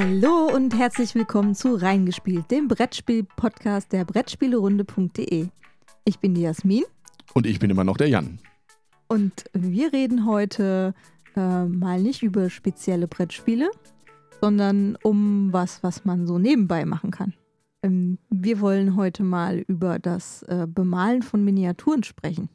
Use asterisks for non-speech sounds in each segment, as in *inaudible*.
Hallo und herzlich willkommen zu Reingespielt, dem Brettspiel-Podcast der Brettspielerunde.de. Ich bin die Jasmin. Und ich bin immer noch der Jan. Und wir reden heute äh, mal nicht über spezielle Brettspiele, sondern um was, was man so nebenbei machen kann. Ähm, wir wollen heute mal über das äh, Bemalen von Miniaturen sprechen.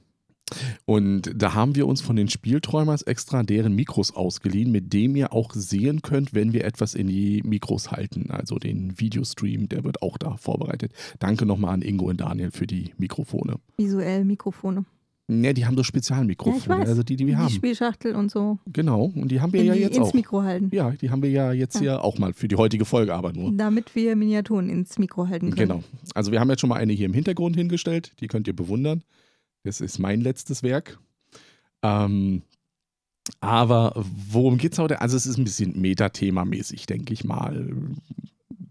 Und da haben wir uns von den Spielträumers extra deren Mikros ausgeliehen, mit dem ihr auch sehen könnt, wenn wir etwas in die Mikros halten. Also den Videostream, der wird auch da vorbereitet. Danke nochmal an Ingo und Daniel für die Mikrofone. Visuell Mikrofone. Ne, die haben so Spezialmikrofone, Ja, also die, die wir die haben. Spielschachtel und so. Genau, und die haben wir In ja die, jetzt ins auch. Mikro halten. Ja, die haben wir ja jetzt Ja. hier auch mal für die heutige Folge, aber nur. Damit wir Miniaturen ins Mikro halten können. Genau. Also wir haben jetzt schon mal eine hier im Hintergrund hingestellt, die könnt ihr bewundern. Das ist mein letztes Werk. Ähm, aber worum geht es heute? Also es ist ein bisschen Metathema-mäßig, denke ich mal,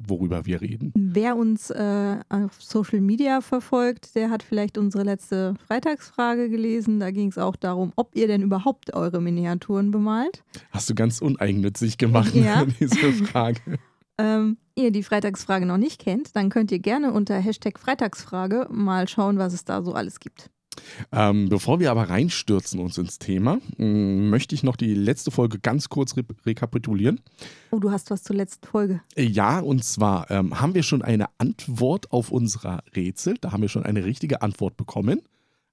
worüber wir reden. Wer uns äh, auf Social Media verfolgt, der hat vielleicht unsere letzte Freitagsfrage gelesen. Da ging es auch darum, ob ihr denn überhaupt eure Miniaturen bemalt. Hast du ganz uneigennützig gemacht, Ja. *laughs* diese Frage. *laughs* Ähm, ihr die Freitagsfrage noch nicht kennt, dann könnt ihr gerne unter Hashtag Freitagsfrage mal schauen, was es da so alles gibt. Ähm, bevor wir aber reinstürzen uns ins Thema, mh, möchte ich noch die letzte Folge ganz kurz re rekapitulieren. Oh, du hast was zur letzten Folge. Äh, Ja, und zwar ähm, haben wir schon eine Antwort auf unser Rätsel. Da haben wir schon eine richtige Antwort bekommen.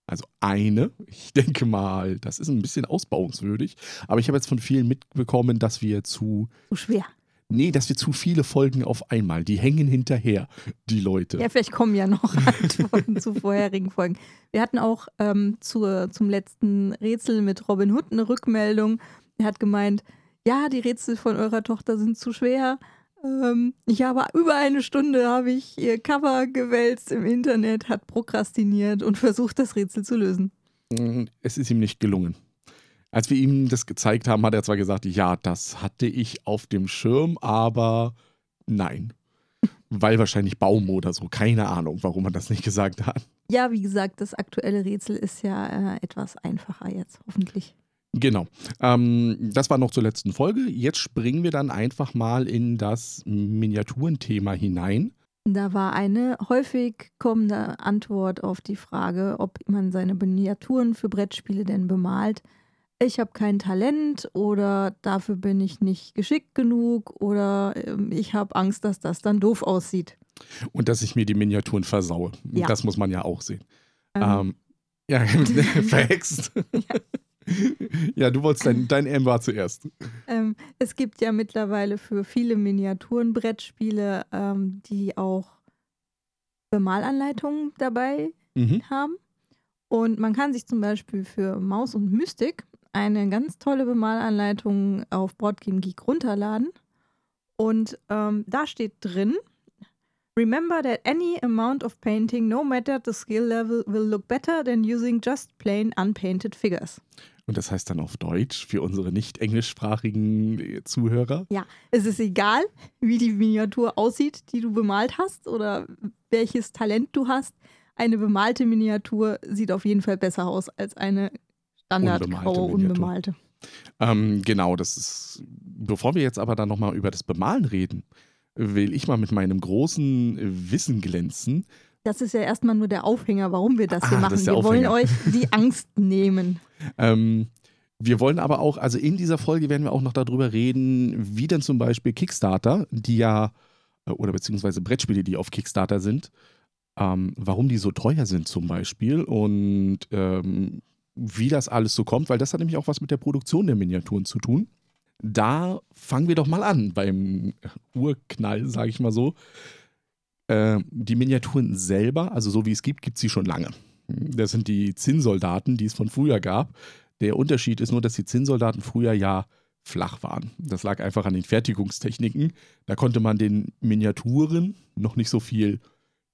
Also eine. Ich *laughs* denke mal, das ist ein bisschen ausbauungswürdig. Aber ich habe jetzt von vielen mitbekommen, dass wir zu. So schwer. Nee, dass wir zu viele Folgen auf einmal. Die hängen hinterher, die Leute. Ja, vielleicht kommen ja noch *laughs* Antworten zu vorherigen Folgen. Wir hatten auch ähm, zur, zum letzten Rätsel mit Robin Hood eine Rückmeldung. Er hat gemeint, ja, die Rätsel von eurer Tochter sind zu schwer. Ähm, ich habe über eine Stunde habe ich ihr Cover gewälzt im Internet, hat prokrastiniert und versucht, das Rätsel zu lösen. Es ist ihm nicht gelungen. Als wir ihm das gezeigt haben, hat er zwar gesagt, ja, das hatte ich auf dem Schirm, aber nein. Weil wahrscheinlich Baum oder so. Keine Ahnung, warum er das nicht gesagt hat. Ja, wie gesagt, das aktuelle Rätsel ist ja äh, etwas einfacher jetzt, hoffentlich. Genau. Ähm, das war noch zur letzten Folge. Jetzt springen wir dann einfach mal in das Miniaturenthema hinein. Da war eine häufig kommende Antwort auf die Frage, ob man seine Miniaturen für Brettspiele denn bemalt. Ich habe kein Talent oder dafür bin ich nicht geschickt genug oder ähm, ich habe Angst, dass das dann doof aussieht. Und dass ich mir die Miniaturen versaue. Ja. Das muss man ja auch sehen. Ähm, Ähm, ja, *laughs* verhext. *laughs* ja, du wolltest dein, dein M war zuerst. ähm, es gibt ja mittlerweile für viele Miniaturen-Brettspiele, ähm, die auch Bemalanleitungen dabei Mhm. haben. Und man kann sich zum Beispiel für Maus und Mystik eine ganz tolle Bemalanleitung auf Boardgame Geek runterladen. Und ähm, da steht drin, Remember that any amount of painting, no matter the skill level, will look better than using just plain unpainted figures. Und das heißt dann auf Deutsch für unsere nicht englischsprachigen äh, Zuhörer. Ja, es ist egal, wie die Miniatur aussieht, die du bemalt hast oder welches Talent du hast. Eine bemalte Miniatur sieht auf jeden Fall besser aus als eine standardgraue, Unbemalte unbemalte. Ähm, genau, das ist. Bevor wir jetzt aber dann nochmal über das Bemalen reden, will ich mal mit meinem großen Wissen glänzen. Das ist ja erstmal nur der Aufhänger, warum wir das hier Ah, machen. das wir wollen euch die Angst nehmen. *laughs* Ähm, wir wollen aber auch, also in dieser Folge werden wir auch noch darüber reden, wie denn zum Beispiel Kickstarter, die ja, äh, oder beziehungsweise Brettspiele, die auf Kickstarter sind, ähm, warum die so teuer sind zum Beispiel und ähm, wie das alles so kommt, weil das hat nämlich auch was mit der Produktion der Miniaturen zu tun. Da fangen wir doch mal an beim Urknall, sage ich mal so. Äh, die Miniaturen selber, also so wie es gibt, gibt es sie schon lange. Das sind die Zinnsoldaten, die es von früher gab. Der Unterschied ist nur, dass die Zinnsoldaten früher ja flach waren. Das lag einfach an den Fertigungstechniken. Da konnte man den Miniaturen noch nicht so viel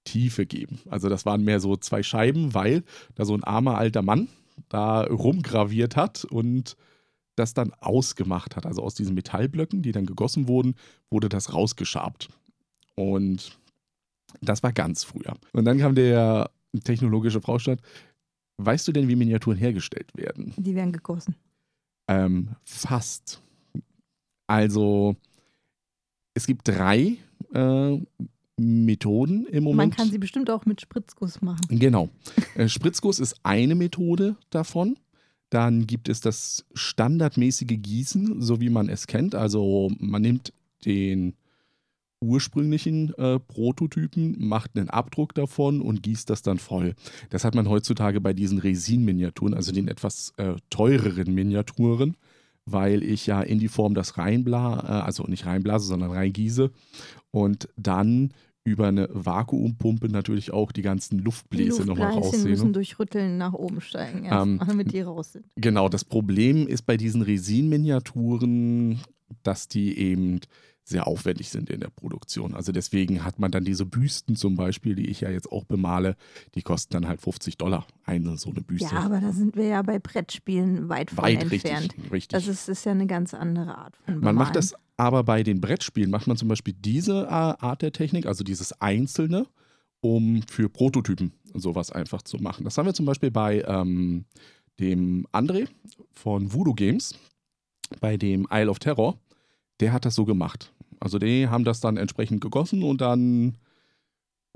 Tiefe geben. Also das waren mehr so zwei Scheiben, weil da so ein armer alter Mann da rumgraviert hat und das dann ausgemacht hat. Also aus diesen Metallblöcken, die dann gegossen wurden, wurde das rausgeschabt. Und das war ganz früher. Und dann kam der technologische Fraustadt. Weißt du denn, wie Miniaturen hergestellt werden? Die werden gegossen. Ähm, fast. Also, es gibt drei äh, Methoden im Moment. Man kann sie bestimmt auch mit Spritzguss machen. Genau. Äh, Spritzguss ist eine Methode davon. Dann gibt es das standardmäßige Gießen, so wie man es kennt. Also man nimmt den ursprünglichen äh, Prototypen, macht einen Abdruck davon und gießt das dann voll. Das hat man heutzutage bei diesen Resin-Miniaturen, also den etwas äh, teureren Miniaturen, weil ich ja in die Form das reinblase, äh, also nicht reinblase, sondern reingieße und dann über eine Vakuumpumpe natürlich auch die ganzen Luftbläse die nochmal raussehen. müssen durch Rütteln nach oben steigen, Ähm, erstmal, damit die raus sind. Genau, das Problem ist bei diesen Resin-Miniaturen, dass die eben sehr aufwendig sind in der Produktion. Also deswegen hat man dann diese Büsten zum Beispiel, die ich ja jetzt auch bemale, die kosten dann halt 50 Dollar eine so eine Büste. Ja, aber da sind wir ja bei Brettspielen weit von Weit entfernt. richtig, richtig. Das ist, ist ja eine ganz andere Art von Man macht Bemalen. das aber bei den Brettspielen, macht man zum Beispiel diese Art der Technik, also dieses Einzelne, um für Prototypen sowas einfach zu machen. Das haben wir zum Beispiel bei ähm, dem André von Voodoo Games, bei dem Isle of Terror. Der hat das so gemacht. Also die haben das dann entsprechend gegossen und dann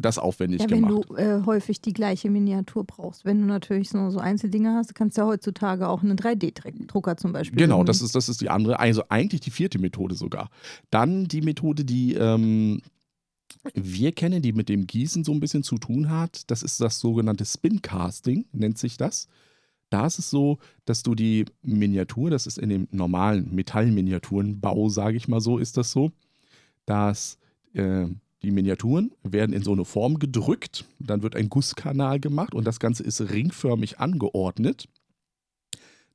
das aufwendig Ja, wenn gemacht. du äh, häufig die gleiche Miniatur brauchst. Wenn du natürlich so, so Einzeldinger hast, kannst du ja heutzutage auch einen 3D-Drucker zum Beispiel. Genau, nehmen. das ist, das ist die andere, also eigentlich die vierte Methode sogar. Dann die Methode, die ähm, wir kennen, die mit dem Gießen so ein bisschen zu tun hat, das ist das sogenannte Spincasting, nennt sich das. Da ist es so, dass du die Miniatur, das ist in dem normalen Metallminiaturenbau, sage ich mal so, ist das so, dass äh, die Miniaturen werden in so eine Form gedrückt, dann wird ein Gusskanal gemacht und das Ganze ist ringförmig angeordnet.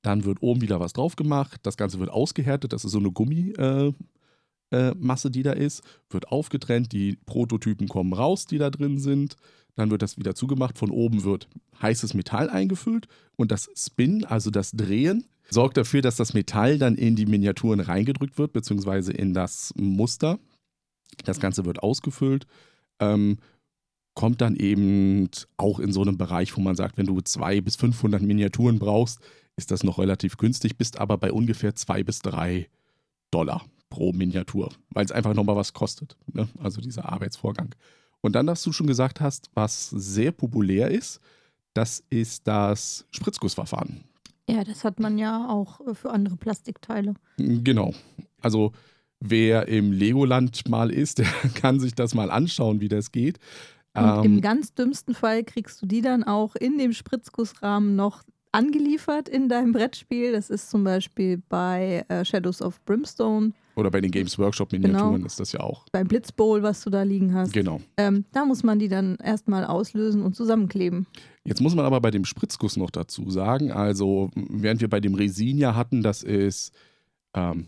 Dann wird oben wieder was drauf gemacht. Das Ganze wird ausgehärtet. Das ist so eine Gummimasse, äh, äh, die da ist. Wird aufgetrennt. Die Prototypen kommen raus, die da drin sind. Dann wird das wieder zugemacht. Von oben wird heißes Metall eingefüllt. Und das Spin, also das Drehen, sorgt dafür, dass das Metall dann in die Miniaturen reingedrückt wird, beziehungsweise in das Muster. Das Ganze wird ausgefüllt. Ähm, kommt dann eben auch in so einem Bereich, wo man sagt, wenn du 200 bis 500 Miniaturen brauchst, ist das noch relativ günstig, bist aber bei ungefähr 2 bis 3 Dollar pro Miniatur, weil es einfach nochmal was kostet. Ne? Also dieser Arbeitsvorgang. Und dann, was du schon gesagt hast, was sehr populär ist, das ist das Spritzgussverfahren. ja, das hat man ja auch äh, für andere Plastikteile. Genau. Also wer im Legoland mal ist, *laughs* der kann sich das mal anschauen, wie das geht. Und im Ähm, ganz dümmsten Fall kriegst du die dann auch in dem Spritzgussrahmen noch angeliefert in deinem Brettspiel. Das ist zum Beispiel bei äh, Shadows of Brimstone, oder bei den Games Workshop Miniaturen Genau. ist das ja auch. beim Blitzbowl, was du da liegen hast. Genau. Ähm, da muss man die dann erstmal auslösen und zusammenkleben. Jetzt muss man aber bei dem Spritzguss noch dazu sagen, also während wir bei dem Resin ja hatten, dass es ähm,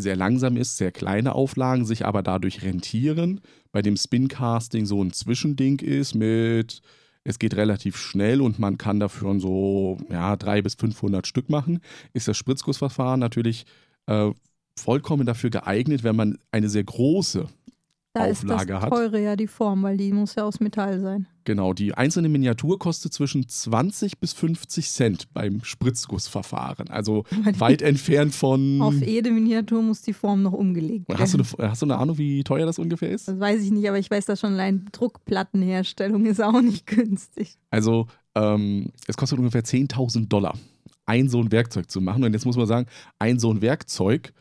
sehr langsam ist, sehr kleine Auflagen, sich aber dadurch rentieren, bei dem Spincasting so ein Zwischending ist mit, es geht relativ schnell und man kann dafür so ja, 300 bis 500 Stück machen, ist das Spritzgussverfahren natürlich äh, vollkommen dafür geeignet, wenn man eine sehr große Da Auflage ist das hat. teure ja die Form, weil die muss ja aus Metall sein. Genau, die einzelne Miniatur kostet zwischen 20 bis 50 Cent beim Spritzgussverfahren. Also *laughs* weit entfernt von. Auf jede Miniatur muss die Form noch umgelegt werden. hast, du eine, hast du eine Ahnung, wie teuer das ungefähr ist? das weiß ich nicht, aber ich weiß, dass schon allein Druckplattenherstellung ist auch nicht *laughs* günstig. Also, ähm, es kostet ungefähr 10.000 Dollar, ein so ein Werkzeug zu machen. Und jetzt muss man sagen, ein so ein Werkzeug,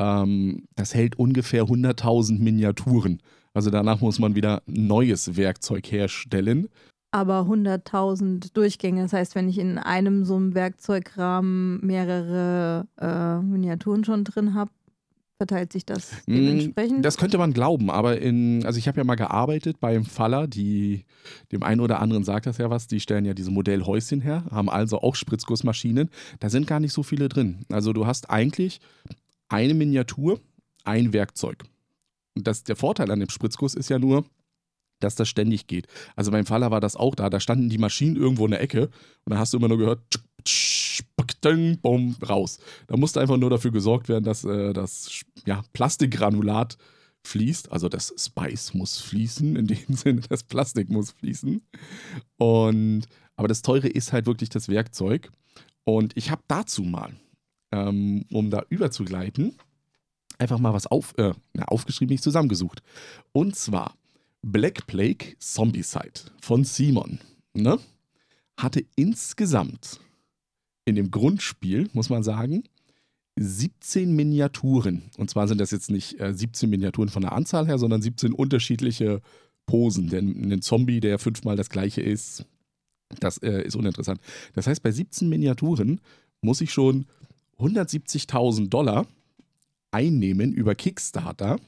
ähm, das hält ungefähr 100.000 Miniaturen. Also danach muss man wieder neues Werkzeug herstellen. Aber 100.000 Durchgänge, das heißt, wenn ich in einem so einem Werkzeugrahmen mehrere äh, Miniaturen schon drin habe, verteilt sich das Mm, dementsprechend. Das könnte man glauben, aber in, also ich habe ja mal gearbeitet beim Faller, die, dem einen oder anderen sagt das ja was, die stellen ja diese Modellhäuschen her, haben also auch Spritzgussmaschinen. Da sind gar nicht so viele drin. Also du hast eigentlich eine Miniatur, ein Werkzeug. Und das, der Vorteil an dem Spritzguss ist ja nur, dass das ständig geht. Also beim Faller war das auch da. Da standen die Maschinen irgendwo in der Ecke und dann hast du immer nur gehört, bumm, raus. Da musste einfach nur dafür gesorgt werden, dass äh, das ja, Plastikgranulat fließt. Also das Spice muss fließen, in dem *laughs* Sinne, das Plastik muss fließen. Und aber das Teure ist halt wirklich das Werkzeug. Und ich habe dazu mal, ähm, um da überzugleiten, einfach mal was auf, äh, aufgeschrieben, nicht zusammengesucht. Und zwar Black Plague Zombicide von Simon. Ne? Hatte insgesamt in dem Grundspiel, muss man sagen, 17 Miniaturen. Und zwar sind das jetzt nicht äh, 17 Miniaturen von der Anzahl her, sondern 17 unterschiedliche Posen. Denn ein Zombie, der fünfmal das gleiche ist, das äh, ist uninteressant. Das heißt, bei 17 Miniaturen muss ich schon 170.000 Dollar einnehmen über Kickstarter.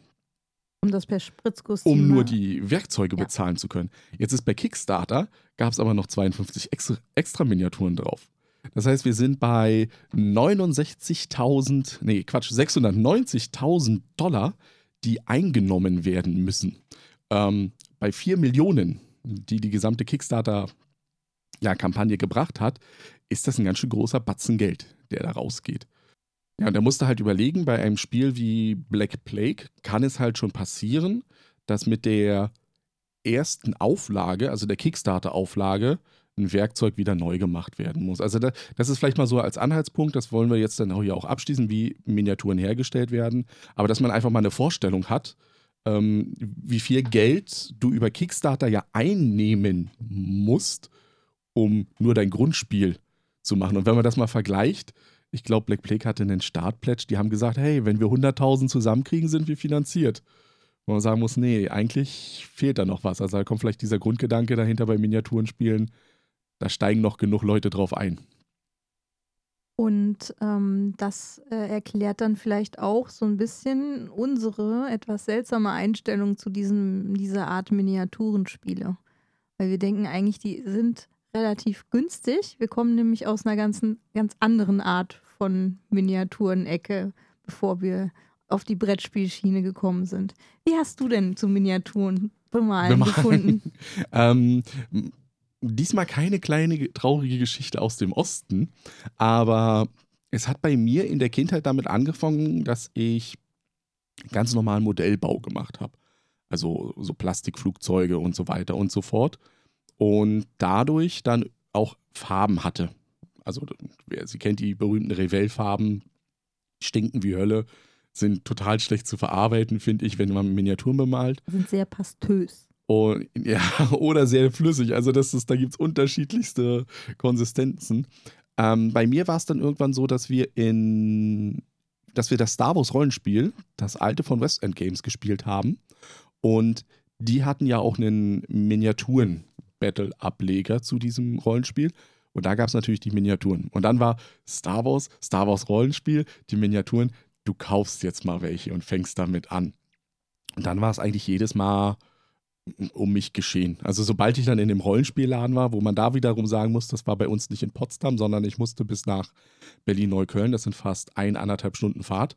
Um das per Spritzguss Um nur die Werkzeuge ja. bezahlen zu können. Jetzt ist bei Kickstarter, gab es aber noch 52 extra, extra Miniaturen drauf. Das heißt, wir sind bei 69.000, nee, Quatsch, 690.000 Dollar, die eingenommen werden müssen. Ähm, bei 4 Millionen, die die gesamte Kickstarter-Kampagne ja, gebracht hat, ist das ein ganz schön großer Batzen Geld, der da rausgeht. Ja, und er musste halt überlegen, bei einem Spiel wie Black Plague kann es halt schon passieren, dass mit der ersten Auflage, also der Kickstarter-Auflage, ein Werkzeug wieder neu gemacht werden muss. Also da, das ist vielleicht mal so als Anhaltspunkt, das wollen wir jetzt dann auch hier auch abschließen, wie Miniaturen hergestellt werden, aber dass man einfach mal eine Vorstellung hat, ähm, wie viel Geld du über Kickstarter ja einnehmen musst, um nur dein Grundspiel zu machen. Und wenn man das mal vergleicht, ich glaube, Black Plague hatte einen Startpledge, die haben gesagt, hey, wenn wir 100.000 zusammenkriegen, sind wir finanziert. Wo man sagen muss, nee, eigentlich fehlt da noch was. Also da kommt vielleicht dieser Grundgedanke dahinter bei Miniaturenspielen, da steigen noch genug Leute drauf ein. Und ähm, das äh, erklärt dann vielleicht auch so ein bisschen unsere etwas seltsame Einstellung zu diesem, dieser Art Miniaturenspiele. Weil wir denken eigentlich, die sind relativ günstig. Wir kommen nämlich aus einer ganzen, ganz anderen Art von Miniaturen-Ecke, bevor wir auf die Brettspielschiene gekommen sind. Wie hast du denn zu Miniaturen bemalen, bemalen. gefunden? *laughs* ähm, diesmal keine kleine traurige Geschichte aus dem Osten, aber es hat bei mir in der Kindheit damit angefangen, dass ich ganz normalen Modellbau gemacht habe. Also so Plastikflugzeuge und so weiter und so fort. Und dadurch dann auch Farben hatte. Also, wer sie kennt, die berühmten Revell-Farben stinken wie Hölle, sind total schlecht zu verarbeiten, finde ich, wenn man Miniaturen bemalt. Sind sehr pastös. Und, *laughs* ja, oder sehr flüssig. Also das ist, da gibt es unterschiedlichste Konsistenzen. Ähm, bei mir war es dann irgendwann so, dass wir in, dass wir das Star Wars Rollenspiel, das alte von West End Games gespielt haben. Und die hatten ja auch einen Miniaturen-Battle-Ableger zu diesem Rollenspiel. Und da gab es natürlich die Miniaturen. Und dann war Star Wars, Star Wars Rollenspiel, die Miniaturen, du kaufst jetzt mal welche und fängst damit an. Und dann war es eigentlich jedes Mal um mich geschehen. Also sobald ich dann in dem Rollenspielladen war, wo man da wiederum sagen muss, das war bei uns nicht in Potsdam, sondern ich musste bis nach Berlin-Neukölln, das sind fast ein, anderthalb Stunden Fahrt.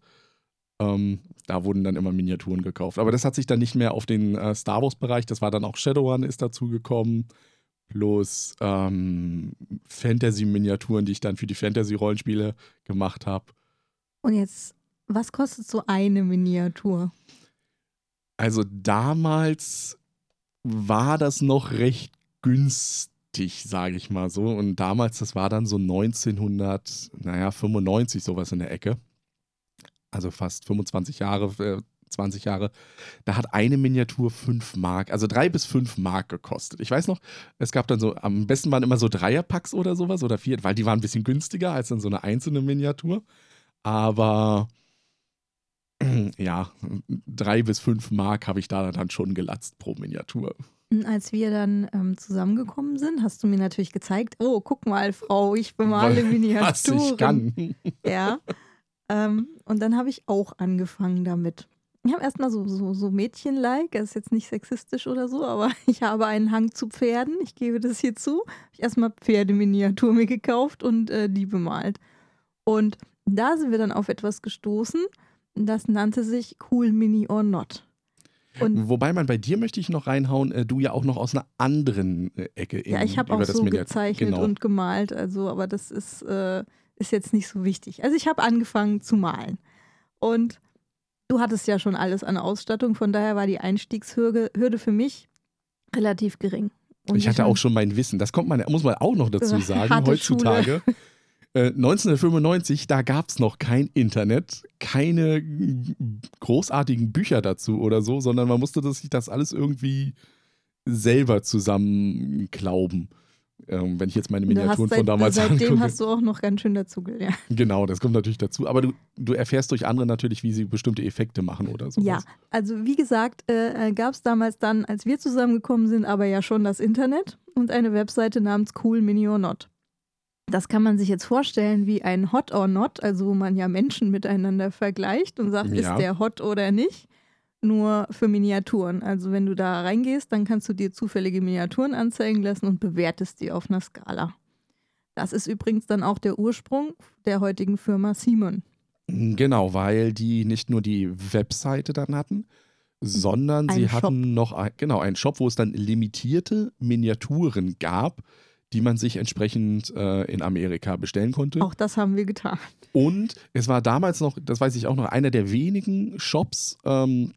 Ähm, da wurden dann immer Miniaturen gekauft. Aber das hat sich dann nicht mehr auf den äh, Star Wars-Bereich, das war dann auch Shadowrun ist dazu gekommen, plus ähm, Fantasy-Miniaturen, die ich dann für die Fantasy-Rollenspiele gemacht habe. Und jetzt, was kostet so eine Miniatur? Also damals war das noch recht günstig, sage ich mal so. Und damals, das war dann so 1995, sowas in der Ecke. Also fast 25 Jahre, 20 äh, Jahre. Da hat eine Miniatur 5 Mark, also 3 bis 5 Mark gekostet. Ich weiß noch, es gab dann so, am besten waren immer so Dreierpacks oder sowas oder vier, weil die waren ein bisschen günstiger als dann so eine einzelne Miniatur. Aber *clears throat* ja, drei bis fünf Mark habe ich da dann schon gelatzt pro Miniatur. Als wir dann ähm, zusammengekommen sind, hast du mir natürlich gezeigt, oh, guck mal, Frau, ich bemale Miniaturen. *laughs* Was ich kann. Ja. *laughs* Ähm, und dann habe ich auch angefangen damit. Ich habe erstmal so, so, so Mädchen-like, das ist jetzt nicht sexistisch oder so, aber *laughs* ich habe einen Hang zu Pferden, ich gebe das hier zu. Ich erstmal Pferdeminiatur mir gekauft und äh, die bemalt. Und da sind wir dann auf etwas gestoßen, das nannte sich Cool Mini or Not. Und Wobei man bei dir möchte ich noch reinhauen, äh, du ja auch noch aus einer anderen äh, Ecke in, Ja, ich habe auch so gezeichnet genau. und gemalt, also, aber das ist, äh, ist jetzt nicht so wichtig. Also ich habe angefangen zu malen. Und du hattest ja schon alles an Ausstattung, von daher war die Einstiegshürde Hürde für mich relativ gering. Und ich hatte auch schon mein Wissen, das kommt man, muss man auch noch dazu *laughs* sagen, heutzutage. Äh, 1995, da gab es noch kein Internet, keine großartigen Bücher dazu oder so, sondern man musste sich das alles irgendwie selber zusammenklauben. Ähm, wenn ich jetzt meine Miniaturen seit, von damals Seitdem angucke. hast du auch noch ganz schön dazugelernt. *laughs* Genau, das kommt natürlich dazu. Aber du, du erfährst durch andere natürlich, wie sie bestimmte Effekte machen oder so. Ja, also wie gesagt, äh, gab es damals dann, als wir zusammengekommen sind, aber ja schon das Internet und eine Webseite namens Cool Mini or Not. Das kann man sich jetzt vorstellen wie ein Hot or Not, also wo man ja Menschen miteinander vergleicht und sagt, Ja. ist der hot oder nicht. Nur für Miniaturen. Also wenn du da reingehst, dann kannst du dir zufällige Miniaturen anzeigen lassen und bewertest die auf einer Skala. Das ist übrigens dann auch der Ursprung der heutigen Firma Simon. Genau, weil die nicht nur die Webseite dann hatten, sondern Ein sie Shop. hatten noch ein, genau, einen Shop, wo es dann limitierte Miniaturen gab, die man sich entsprechend äh, in Amerika bestellen konnte. Auch das haben wir getan. Und es war damals noch, das weiß ich auch noch, einer der wenigen Shops, ähm,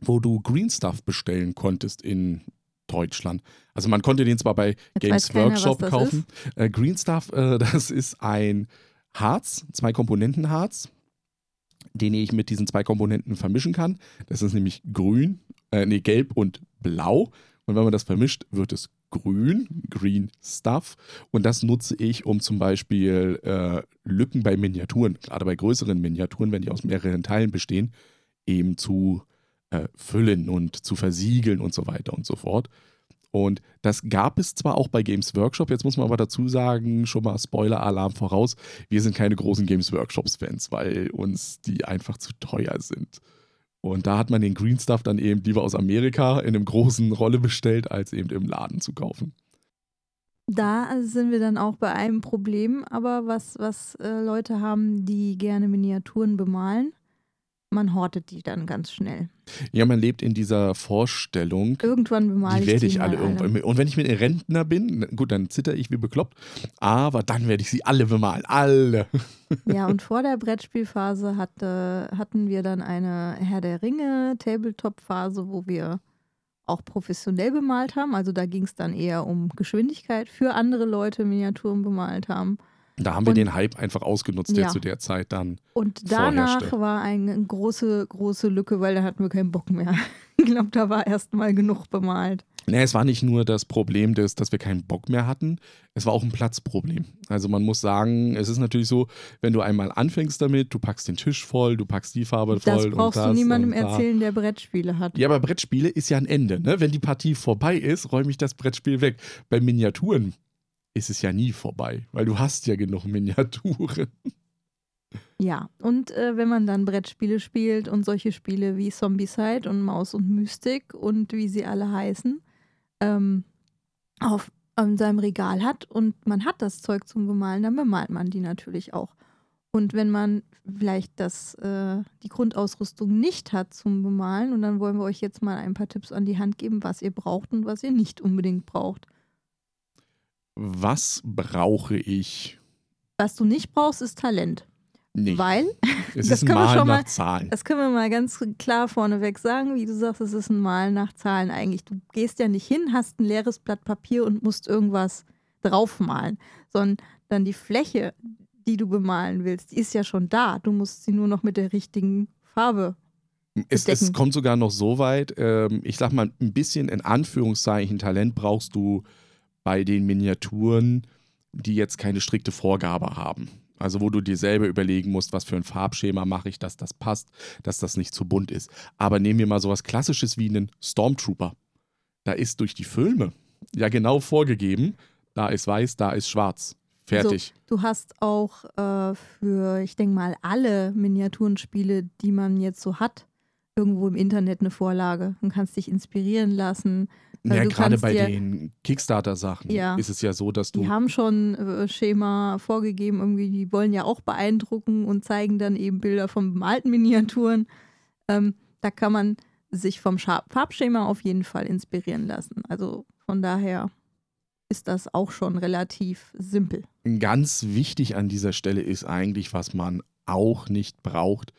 wo du Green Stuff bestellen konntest in Deutschland. Also man konnte den zwar bei Jetzt Games keiner, Workshop kaufen. Äh, Green Stuff, äh, *laughs* das ist ein Harz, zwei Komponenten Harz, den ich mit diesen zwei Komponenten vermischen kann. Das ist nämlich grün, äh, nee, gelb und blau. Und wenn man das vermischt, wird es grün, Green Stuff. Und das nutze ich, um zum Beispiel äh, Lücken bei Miniaturen, gerade bei größeren Miniaturen, wenn die aus mehreren Teilen bestehen, eben zu äh, füllen und zu versiegeln und so weiter und so fort. Und das gab es zwar auch bei Games Workshop, jetzt muss man aber dazu sagen, schon mal Spoiler-Alarm voraus, wir sind keine großen Games Workshops-Fans, weil uns die einfach zu teuer sind. Und da hat man den Green Stuff dann eben lieber aus Amerika in einem großen Rolle bestellt, als eben im Laden zu kaufen. Da sind wir dann auch bei einem Problem, aber was, was äh, Leute haben, die gerne Miniaturen bemalen, man hortet die dann ganz schnell. Ja, man lebt in dieser Vorstellung, Irgendwann bemale die ich werde die ich alle mal irgendwann. Und wenn ich mit Rentner bin, gut, dann zitter ich wie bekloppt, aber dann werde ich sie alle bemalen. Alle. *laughs* Ja, und vor der Brettspielphase hatte, hatten wir dann eine Herr der Ringe Tabletop-Phase, wo wir auch professionell bemalt haben. Also da ging es dann eher um Geschwindigkeit für andere Leute Miniaturen bemalt haben. Da haben wir Und- den Hype einfach ausgenutzt, der Ja. zu der Zeit dann. Und danach war eine große, große Lücke, weil da hatten wir keinen Bock mehr. *laughs* Ich glaube, da war erst mal genug bemalt. Nee, es war nicht nur das Problem, des, dass wir keinen Bock mehr hatten, es war auch ein Platzproblem. Also man muss sagen, es ist natürlich so, wenn du einmal anfängst damit, du packst den Tisch voll, du packst die Farbe voll. Das brauchst das du niemandem erzählen, der Brettspiele hat. Ja, aber Brettspiele ist ja ein Ende. Ne? Wenn die Partie vorbei ist, räume ich das Brettspiel weg. Bei Miniaturen ist es ja nie vorbei, weil du hast ja genug Miniaturen. Ja, und äh, wenn man dann Brettspiele spielt und solche Spiele wie Zombicide und Maus und Mystik und wie sie alle heißen, ähm, auf in seinem Regal hat und man hat das Zeug zum Bemalen, dann bemalt man die natürlich auch. Und wenn man vielleicht das, äh, die Grundausrüstung nicht hat zum Bemalen, und dann wollen wir euch jetzt mal ein paar Tipps an die Hand geben, was ihr braucht und was ihr nicht unbedingt braucht. Was brauche ich Was du nicht brauchst, ist Talent. nicht? Weil es das ist ein können wir Mal schon mal-. Das können wir mal ganz klar vorneweg sagen. Wie du sagst, es ist ein Malen nach Zahlen eigentlich. Du gehst ja nicht hin, hast ein leeres Blatt Papier und musst irgendwas draufmalen, sondern dann die Fläche, die du bemalen willst, die ist ja schon da. Du musst sie nur noch mit der richtigen Farbe. Es, es kommt sogar noch so weit, ähm, ich sag mal, ein bisschen in Anführungszeichen Talent brauchst du bei den Miniaturen, die jetzt keine strikte Vorgabe haben. Also wo du dir selber überlegen musst, was für ein Farbschema mache ich, dass das passt, dass das nicht zu bunt ist. Aber nehmen wir mal sowas Klassisches wie einen Stormtrooper. Da ist durch die Filme ja genau vorgegeben, da ist weiß, da ist schwarz. Fertig. Du hast auch äh, für, ich denke mal, alle Miniaturenspiele, die man jetzt so hat, irgendwo im Internet eine Vorlage. Du kannst dich inspirieren lassen. Ja, gerade bei den Kickstarter-Sachen Ja. ist es ja so, dass du Die haben schon äh, Schema vorgegeben, irgendwie, die wollen ja auch beeindrucken und zeigen dann eben Bilder von bemalten Miniaturen. Ähm, da kann man sich vom Farbschema auf jeden Fall inspirieren lassen. Also von daher ist das auch schon relativ simpel. Ganz wichtig an dieser Stelle ist eigentlich, was man auch nicht braucht,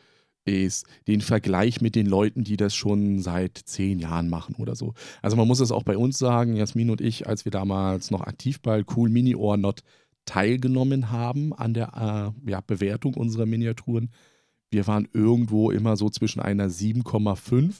ist den Vergleich mit den Leuten, die das schon seit zehn Jahren machen oder so. Also man muss es auch bei uns sagen, Jasmin und ich, als wir damals noch aktiv bei Cool Mini or Not teilgenommen haben an der äh, ja, Bewertung unserer Miniaturen. Wir waren irgendwo immer so zwischen einer 7,5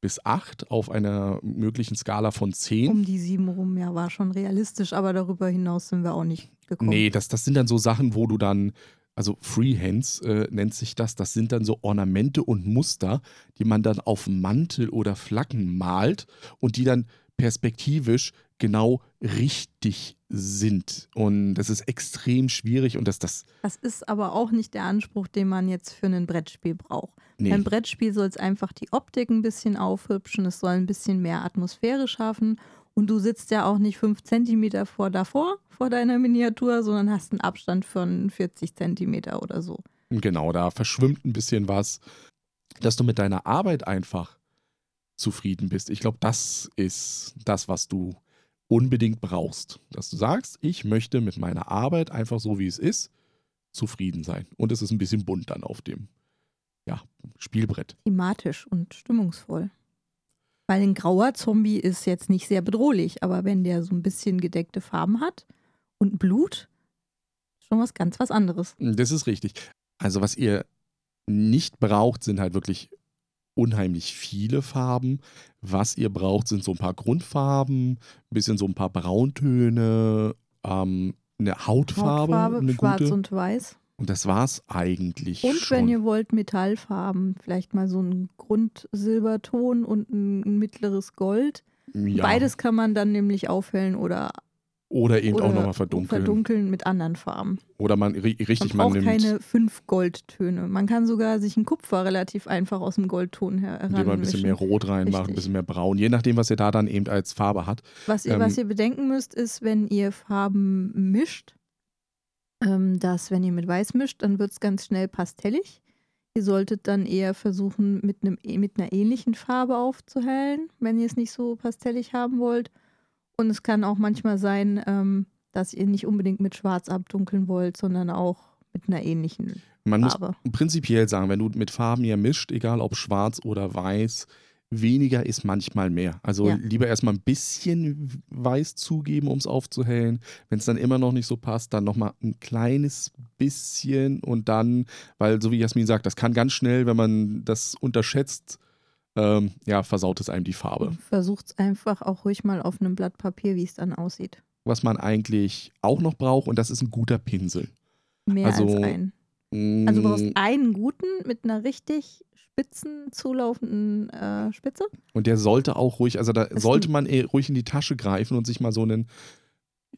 bis 8 auf einer möglichen Skala von 10. Um die 7 rum, ja, war schon realistisch, aber darüber hinaus sind wir auch nicht gekommen. Nee, das, das sind dann so Sachen, wo du dann, also Freehands äh, nennt sich das, das sind dann so Ornamente und Muster, die man dann auf Mantel oder Flaggen malt und die dann perspektivisch genau richtig sind. Und das ist extrem schwierig und das, das. Das ist aber auch nicht der Anspruch, den man jetzt für ein Brettspiel braucht. Nee. Beim Brettspiel soll es einfach die Optik ein bisschen aufhübschen, es soll ein bisschen mehr Atmosphäre schaffen. Und du sitzt ja auch nicht fünf Zentimeter vor davor, vor deiner Miniatur, sondern hast einen Abstand von 40 Zentimeter oder so. Genau, da verschwimmt ein bisschen was, dass du mit deiner Arbeit einfach zufrieden bist. Ich glaube, das ist das, was du unbedingt brauchst. Dass du sagst, ich möchte mit meiner Arbeit einfach so, wie es ist, zufrieden sein. Und es ist ein bisschen bunt dann auf dem ja, Spielbrett. Thematisch und stimmungsvoll. Weil ein grauer Zombie ist jetzt nicht sehr bedrohlich, aber wenn der so ein bisschen gedeckte Farben hat und Blut, schon was ganz was anderes. Das ist richtig. Also was ihr nicht braucht, sind halt wirklich unheimlich viele Farben. Was ihr braucht, sind so ein paar Grundfarben, ein bisschen so ein paar Brauntöne, ähm, eine Hautfarbe, Hautfarbe, eine schwarz gute. und weiß. Und das war's eigentlich Und schon. wenn ihr wollt, Metallfarben. Vielleicht mal so ein Grundsilberton und ein, mittleres Gold. ja. Beides kann man dann nämlich aufhellen oder, Oder eben oder auch nochmal verdunkeln. verdunkeln mit anderen Farben. Oder man ri- richtig, Man man, braucht nimmt, keine fünf Goldtöne. Man kann sogar sich ein Kupfer relativ einfach aus dem Goldton her indem man ein bisschen mehr. Rot reinmacht, ein bisschen mehr Braun, je nachdem, was ihr da dann eben als Farbe hat. Was ihr, Ähm, was ihr bedenken müsst, ist, wenn ihr Farben mischt, ähm, dass wenn ihr mit Weiß mischt, dann wird es ganz schnell pastellig. Ihr solltet dann eher versuchen, mit, einem, mit einer ähnlichen Farbe aufzuhellen, wenn ihr es nicht so pastellig haben wollt. Und es kann auch manchmal sein, ähm, dass ihr nicht unbedingt mit Schwarz abdunkeln wollt, sondern auch mit einer ähnlichen Man muss Farbe. prinzipiell sagen, wenn du mit Farben ja mischt, egal ob schwarz oder weiß, weniger ist manchmal mehr. Also Ja. lieber erstmal ein bisschen weiß zugeben, um es aufzuhellen. Wenn es dann immer noch nicht so passt, dann nochmal ein kleines bisschen und dann, weil so wie Jasmin sagt, das kann ganz schnell, wenn man das unterschätzt, ähm, ja, versaut es einem die Farbe. Versucht es einfach auch ruhig mal auf einem Blatt Papier, wie es dann aussieht. Was man eigentlich auch noch braucht, und das ist ein guter Pinsel. Mehr Also, als ein. Also du brauchst Mm, einen guten mit einer richtig spitzen, zulaufenden äh, Spitze. Und der sollte auch ruhig, also da Ist sollte man eh ruhig in die Tasche greifen und sich mal so einen,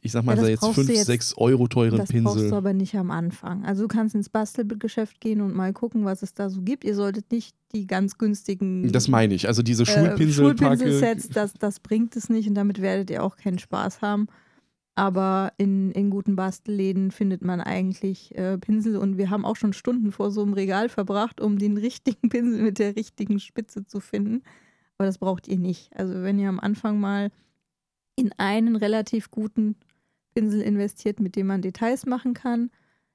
ich sag mal, Ja, das jetzt brauchst du 5, jetzt- 6 Euro teuren Das brauchst Pinsel. du aber nicht am Anfang. Also du kannst ins Bastelgeschäft gehen und mal gucken, was es da so gibt. Ihr solltet nicht die ganz günstigen Das meine ich. Also diese äh, Schulpinselpacke. Schulpinselsets, das, das bringt es nicht und damit werdet ihr auch keinen Spaß haben. Aber in, in guten Bastelläden findet man eigentlich äh, Pinsel und wir haben auch schon Stunden vor so einem Regal verbracht, um den richtigen Pinsel mit der richtigen Spitze zu finden. Aber das braucht ihr nicht. Also wenn ihr am Anfang mal in einen relativ guten Pinsel investiert, mit dem man Details machen kann,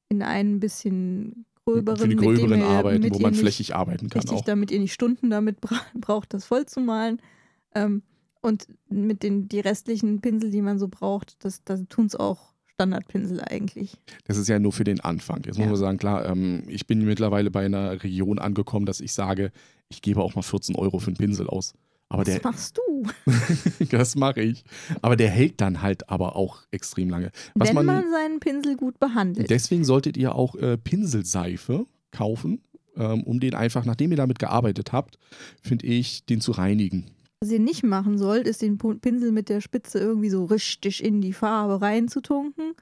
in einen bisschen gröberen, für die mit dem gröberen ihr- Arbeiten, mit wo man flächig arbeiten kann Richtig, auch. damit ihr nicht Stunden damit bra *laughs* braucht, das voll zu malen. Ähm, und mit den die restlichen Pinsel, die man so braucht, das, das tun es auch Standardpinsel eigentlich. Das ist ja nur für den Anfang. Jetzt muss Ja. man sagen, klar, ähm, ich bin mittlerweile bei einer Region angekommen, dass ich sage, ich gebe auch mal 14 Euro für einen Pinsel aus. Aber Was der, machst du? *laughs* das mache ich. Aber der hält dann halt aber auch extrem lange. Was Wenn man- man, seinen Pinsel gut behandelt. Deswegen solltet ihr auch äh, Pinselseife kaufen, ähm, um den einfach, nachdem ihr damit gearbeitet habt, finde ich, den zu reinigen. Was ihr nicht machen sollt, ist den Pinsel mit der Spitze irgendwie so richtig in die Farbe reinzutunken.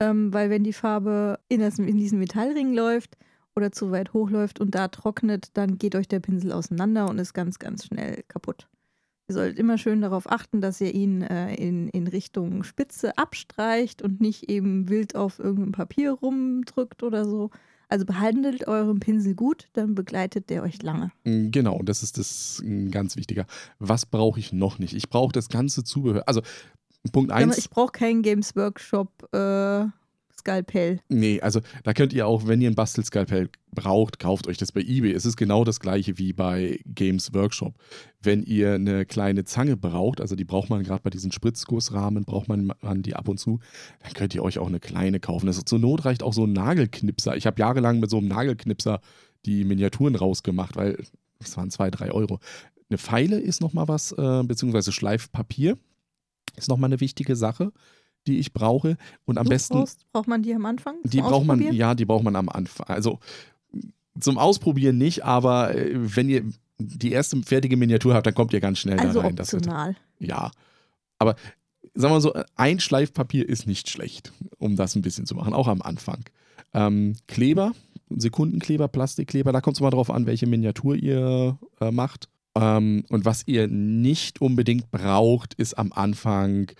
Ähm, weil wenn die Farbe in, das, in diesen Metallring läuft oder zu weit hochläuft und da trocknet, dann geht euch der Pinsel auseinander und ist ganz, ganz schnell kaputt. Ihr solltet immer schön darauf achten, dass ihr ihn äh, in, in Richtung Spitze abstreicht und nicht eben wild auf irgendeinem Papier rumdrückt oder so. Also behandelt euren Pinsel gut, dann begleitet der euch lange. Mm, Genau, das ist das ein ganz wichtiger. Was brauche ich noch nicht? Ich brauche das ganze Zubehör. Also Punkt Sag mal, 1, Ich brauche keinen Games Workshop äh, Skalpell. Nee, also da könnt ihr auch, wenn ihr ein Bastelskalpell braucht, kauft euch das bei eBay. Es ist genau das gleiche wie bei Games Workshop. Wenn ihr eine kleine Zange braucht, also die braucht man gerade bei diesen Spritzgussrahmen, braucht man, man die ab und zu, dann könnt ihr euch auch eine kleine kaufen. Ist, zur Not reicht auch so ein Nagelknipser. Ich habe jahrelang mit so einem Nagelknipser die Miniaturen rausgemacht, weil das waren zwei, drei Euro. Eine Pfeile ist nochmal was, äh, beziehungsweise Schleifpapier ist nochmal eine wichtige Sache die ich brauche. Und am Du besten. brauchst, braucht man die am Anfang? Die braucht man, ja, die braucht man am Anfang. Also zum Ausprobieren nicht, aber äh, wenn ihr die erste fertige Miniatur habt, dann kommt ihr ganz schnell Also da rein. Das optional. ja. Aber sagen wir mal so, ein Schleifpapier ist nicht schlecht, um das ein bisschen zu machen, auch am Anfang. Ähm, Kleber, Sekundenkleber, Plastikkleber, da kommt es mal drauf an, welche Miniatur ihr äh, macht. Ähm, und was ihr nicht unbedingt braucht, ist am Anfang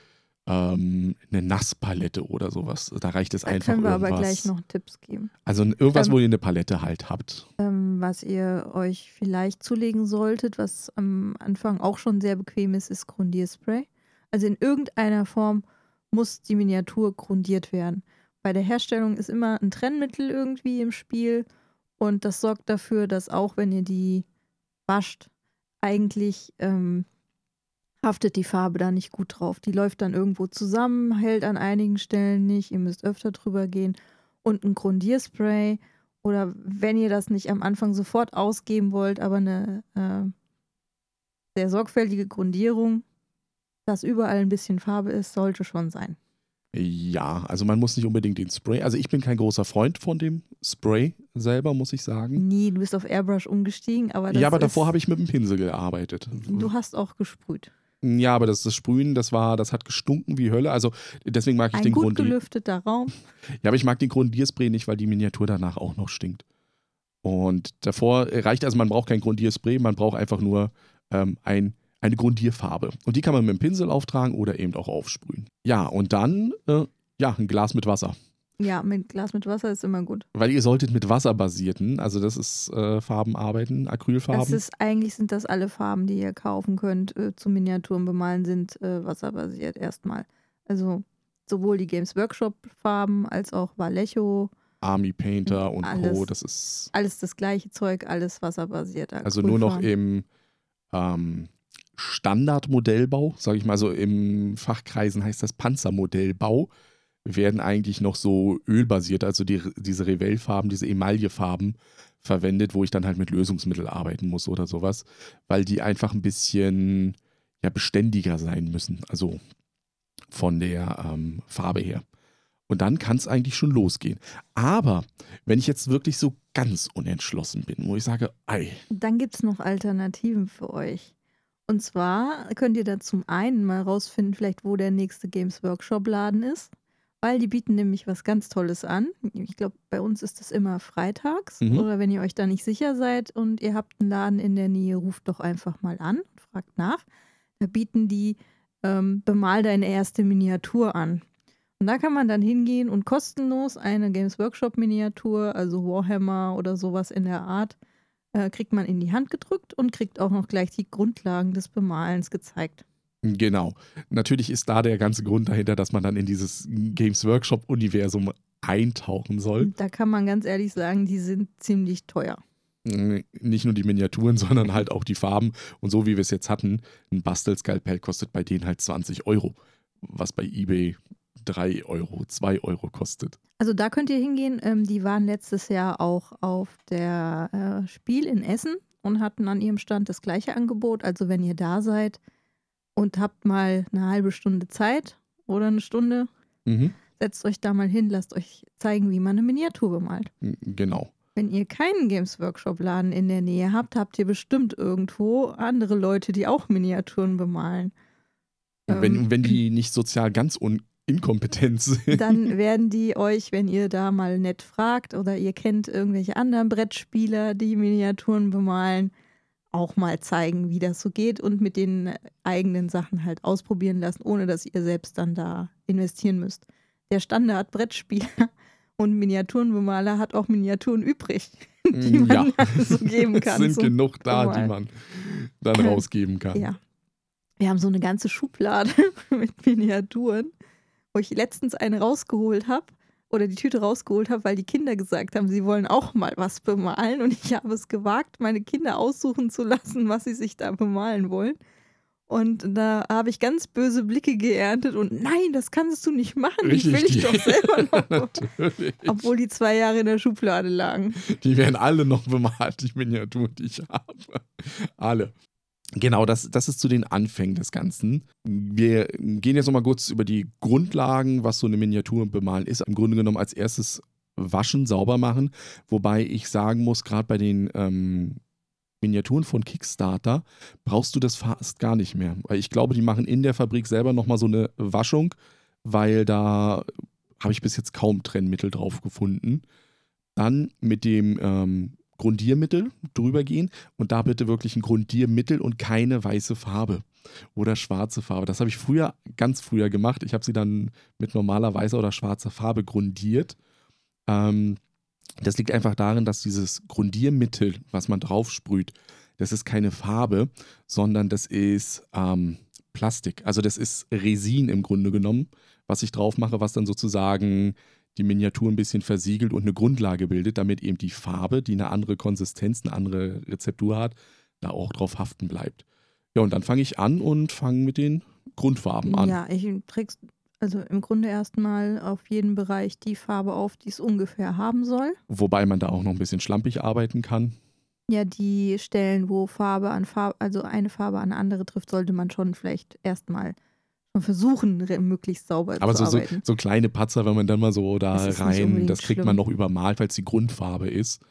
ähm, eine Nasspalette oder sowas. Da reicht es Da einfach können wir irgendwas. aber gleich noch Tipps geben. Also irgendwas, Ähm, wo ihr eine Palette halt habt. Ähm, was ihr euch vielleicht zulegen solltet, was am Anfang auch schon sehr bequem ist, ist Grundierspray. Also in irgendeiner Form muss die Miniatur grundiert werden. Bei der Herstellung ist immer ein Trennmittel irgendwie im Spiel und das sorgt dafür, dass auch wenn ihr die wascht, eigentlich ähm, haftet die Farbe da nicht gut drauf. Die läuft dann irgendwo zusammen, hält an einigen Stellen nicht, ihr müsst öfter drüber gehen. Und ein Grundierspray oder wenn ihr das nicht am Anfang sofort ausgeben wollt, aber eine äh, sehr sorgfältige Grundierung, dass überall ein bisschen Farbe ist, sollte schon sein. Ja, also man muss nicht unbedingt den Spray. Also ich bin kein großer Freund von dem Spray selber, muss ich sagen. Nie, du bist auf Airbrush umgestiegen, aber ja, aber davor habe ich mit dem Pinsel gearbeitet. Du hast auch gesprüht. Ja, aber das, das Sprühen, das war, das hat gestunken wie Hölle. Also deswegen mag ich Ein den gut Grund. gelüfteter Raum. Ja, aber ich mag den Grundierspray nicht, weil die Miniatur danach auch noch stinkt. Und davor reicht, also man braucht kein Grundierspray, man braucht einfach nur ähm, ein, eine Grundierfarbe. Und die kann man mit dem Pinsel auftragen oder eben auch aufsprühen. Ja, und dann, äh, ja, ein Glas mit Wasser. Ja, mit Glas mit Wasser ist immer gut. Weil ihr solltet mit wasserbasierten, also das ist äh, Farben arbeiten, Acrylfarben. Das ist, eigentlich sind das alle Farben, die ihr kaufen könnt, äh, zu Miniaturen bemalen, sind äh, wasserbasiert erstmal. Also sowohl die Games Workshop Farben als auch Vallejo, Army Painter und Co. Alles. Das ist alles das gleiche Zeug, alles wasserbasiert. also nur noch Acrylfarben. im ähm, Standardmodellbau, sage ich mal so, im Fachkreisen heißt das Panzermodellbau, werden eigentlich noch so ölbasiert, also die, diese Revell-Farben, diese Emaillefarben verwendet, wo ich dann halt mit Lösungsmittel arbeiten muss oder sowas, weil die einfach ein bisschen ja, beständiger sein müssen, also von der ähm, Farbe her. Und dann kann es eigentlich schon losgehen. Aber wenn ich jetzt wirklich so ganz unentschlossen bin, wo ich sage, ei, Dann gibt es noch Alternativen für euch. Und zwar könnt ihr da zum einen mal rausfinden, vielleicht wo der nächste Games Workshop Laden ist, weil die bieten nämlich was ganz Tolles an. Ich glaube, bei uns ist das immer freitags Mhm. oder wenn ihr euch da nicht sicher seid und ihr habt einen Laden in der Nähe, ruft doch einfach mal an und fragt nach. Da bieten die ähm, Bemal deine erste Miniatur an. Und da kann man dann hingehen und kostenlos eine Games Workshop Miniatur, also Warhammer oder sowas in der Art, äh, kriegt man in die Hand gedrückt und kriegt auch noch gleich die Grundlagen des Bemalens gezeigt. Genau. Natürlich ist da der ganze Grund dahinter, dass man dann in dieses Games Workshop-Universum eintauchen soll. Da kann man ganz ehrlich sagen, die sind ziemlich teuer. Nicht nur die Miniaturen, *laughs* sondern halt auch die Farben. Und so wie wir es jetzt hatten, ein Bastelskalpell kostet bei denen halt 20 Euro, was bei eBay 3 Euro, 2 Euro kostet. Also da könnt ihr hingehen. Ähm, die waren letztes Jahr auch auf der äh, Spiel in Essen und hatten an ihrem Stand das gleiche Angebot. Also wenn ihr da seid und habt mal eine halbe Stunde Zeit oder eine Stunde, Mhm. setzt euch da mal hin, lasst euch zeigen, wie man eine Miniatur bemalt. Genau. Wenn ihr keinen Games Workshop Laden in der Nähe habt, habt ihr bestimmt irgendwo andere Leute, die auch Miniaturen bemalen. Und wenn, Ähm, wenn die *clears throat* nicht sozial ganz inkompetent sind. Dann *laughs* werden die euch, wenn ihr da mal nett fragt oder ihr kennt irgendwelche anderen Brettspieler, die Miniaturen bemalen, auch mal zeigen, wie das so geht und mit den eigenen Sachen halt ausprobieren lassen, ohne dass ihr selbst dann da investieren müsst. Der Standard-Brettspieler *laughs* und Miniaturenbemaler hat auch Miniaturen übrig, *laughs* die man Ja. dann *laughs* so geben kann. Es sind genug da, die Bemalen. man dann rausgeben kann. Ja. Wir haben so eine ganze Schublade mit Miniaturen, wo ich letztens eine rausgeholt habe, oder die Tüte rausgeholt habe, weil die Kinder gesagt haben, sie wollen auch mal was bemalen. Und ich habe es gewagt, meine Kinder aussuchen zu lassen, was sie sich da bemalen wollen. Und da habe ich ganz böse Blicke geerntet und nein, das kannst du nicht machen. Richtig, die will ich doch selber *laughs* noch. Natürlich. Obwohl die zwei Jahre in der Schublade lagen. Die werden alle noch bemalt, die Miniaturen, die ich habe. Alle. Genau, das, das ist zu den Anfängen des Ganzen. Wir gehen jetzt nochmal kurz über die Grundlagen, was so eine Miniatur bemalen ist. Im Grunde genommen als erstes waschen, sauber machen. Wobei ich sagen muss, gerade bei den ähm, Miniaturen von Kickstarter brauchst du das fast gar nicht mehr. Weil ich glaube, die machen in der Fabrik selber nochmal so eine Waschung, weil da habe ich bis jetzt kaum Trennmittel drauf gefunden. Dann mit dem ähm, Grundiermittel drüber gehen und da bitte wirklich ein Grundiermittel und keine weiße Farbe oder schwarze Farbe. Das habe ich früher, ganz früher gemacht. Ich habe sie dann mit normaler weißer oder schwarzer Farbe grundiert. Ähm, das liegt einfach darin, dass dieses Grundiermittel, was man drauf sprüht, das ist keine Farbe, sondern das ist ähm, Plastik. Also das ist Resin im Grunde genommen, was ich drauf mache, was dann sozusagen die Miniatur ein bisschen versiegelt und eine Grundlage bildet, damit eben die Farbe, die eine andere Konsistenz, eine andere Rezeptur hat, da auch drauf haften bleibt. Ja, und dann fange ich an und fange mit den Grundfarben an. Ja, ich trägst also im Grunde erstmal auf jeden Bereich die Farbe auf, die es ungefähr haben soll. Wobei man da auch noch ein bisschen schlampig arbeiten kann. Ja, die Stellen, wo Farbe an Farbe, also eine Farbe an eine andere trifft, sollte man schon vielleicht erstmal schon versuchen, möglichst sauber Aber zu so, so, arbeiten. so kleine Patzer, wenn man dann mal so da Das rein, das kriegt schlimm. man noch übermalt, weil es die Grundfarbe ist.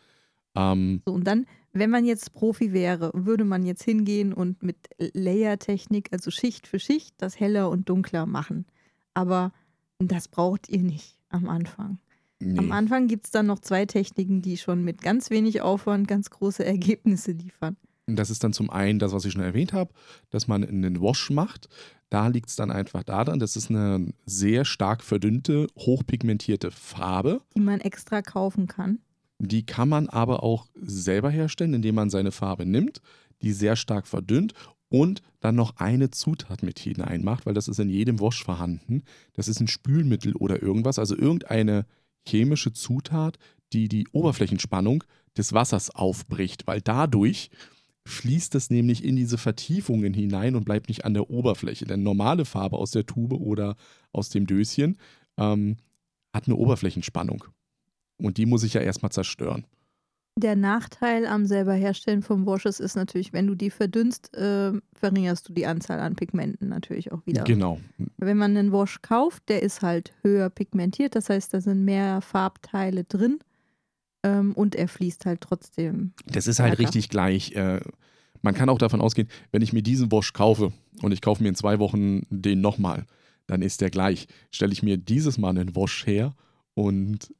Ähm, So, und dann, wenn man jetzt Profi wäre, würde man jetzt hingehen und mit Layer-Technik, also Schicht für Schicht, das heller und dunkler machen. Aber das braucht ihr nicht am Anfang. nee. Am Anfang gibt es dann noch zwei Techniken, die schon mit ganz wenig Aufwand ganz große Ergebnisse liefern. Das ist dann zum einen das, was ich schon erwähnt habe, dass man einen Wash macht. Da liegt es dann einfach daran, das ist eine sehr stark verdünnte, hochpigmentierte Farbe. Die man extra kaufen kann. Die kann man aber auch selber herstellen, indem man seine Farbe nimmt, die sehr stark verdünnt und dann noch eine Zutat mit hineinmacht, weil das ist in jedem Wash vorhanden. Das ist ein Spülmittel oder irgendwas, also irgendeine chemische Zutat, die die Oberflächenspannung des Wassers aufbricht, weil dadurch fließt es nämlich in diese Vertiefungen hinein und bleibt nicht an der Oberfläche. Denn normale Farbe aus der Tube oder aus dem Döschen ähm, hat eine Oberflächenspannung. Und die muss ich ja erstmal zerstören. Der Nachteil am selber Herstellen von Washes ist natürlich, wenn du die verdünnst, äh, verringerst du die Anzahl an Pigmenten natürlich auch wieder. Genau. Wenn man einen Wash kauft, der ist halt höher pigmentiert, das heißt, da sind mehr Farbteile drin ähm, und er fließt halt trotzdem. Das ist halt Weiter. richtig gleich. Äh, man kann auch davon ausgehen, wenn ich mir diesen Wash kaufe und ich kaufe mir in zwei Wochen den nochmal, dann ist der gleich. Stelle ich mir dieses Mal einen Wash her und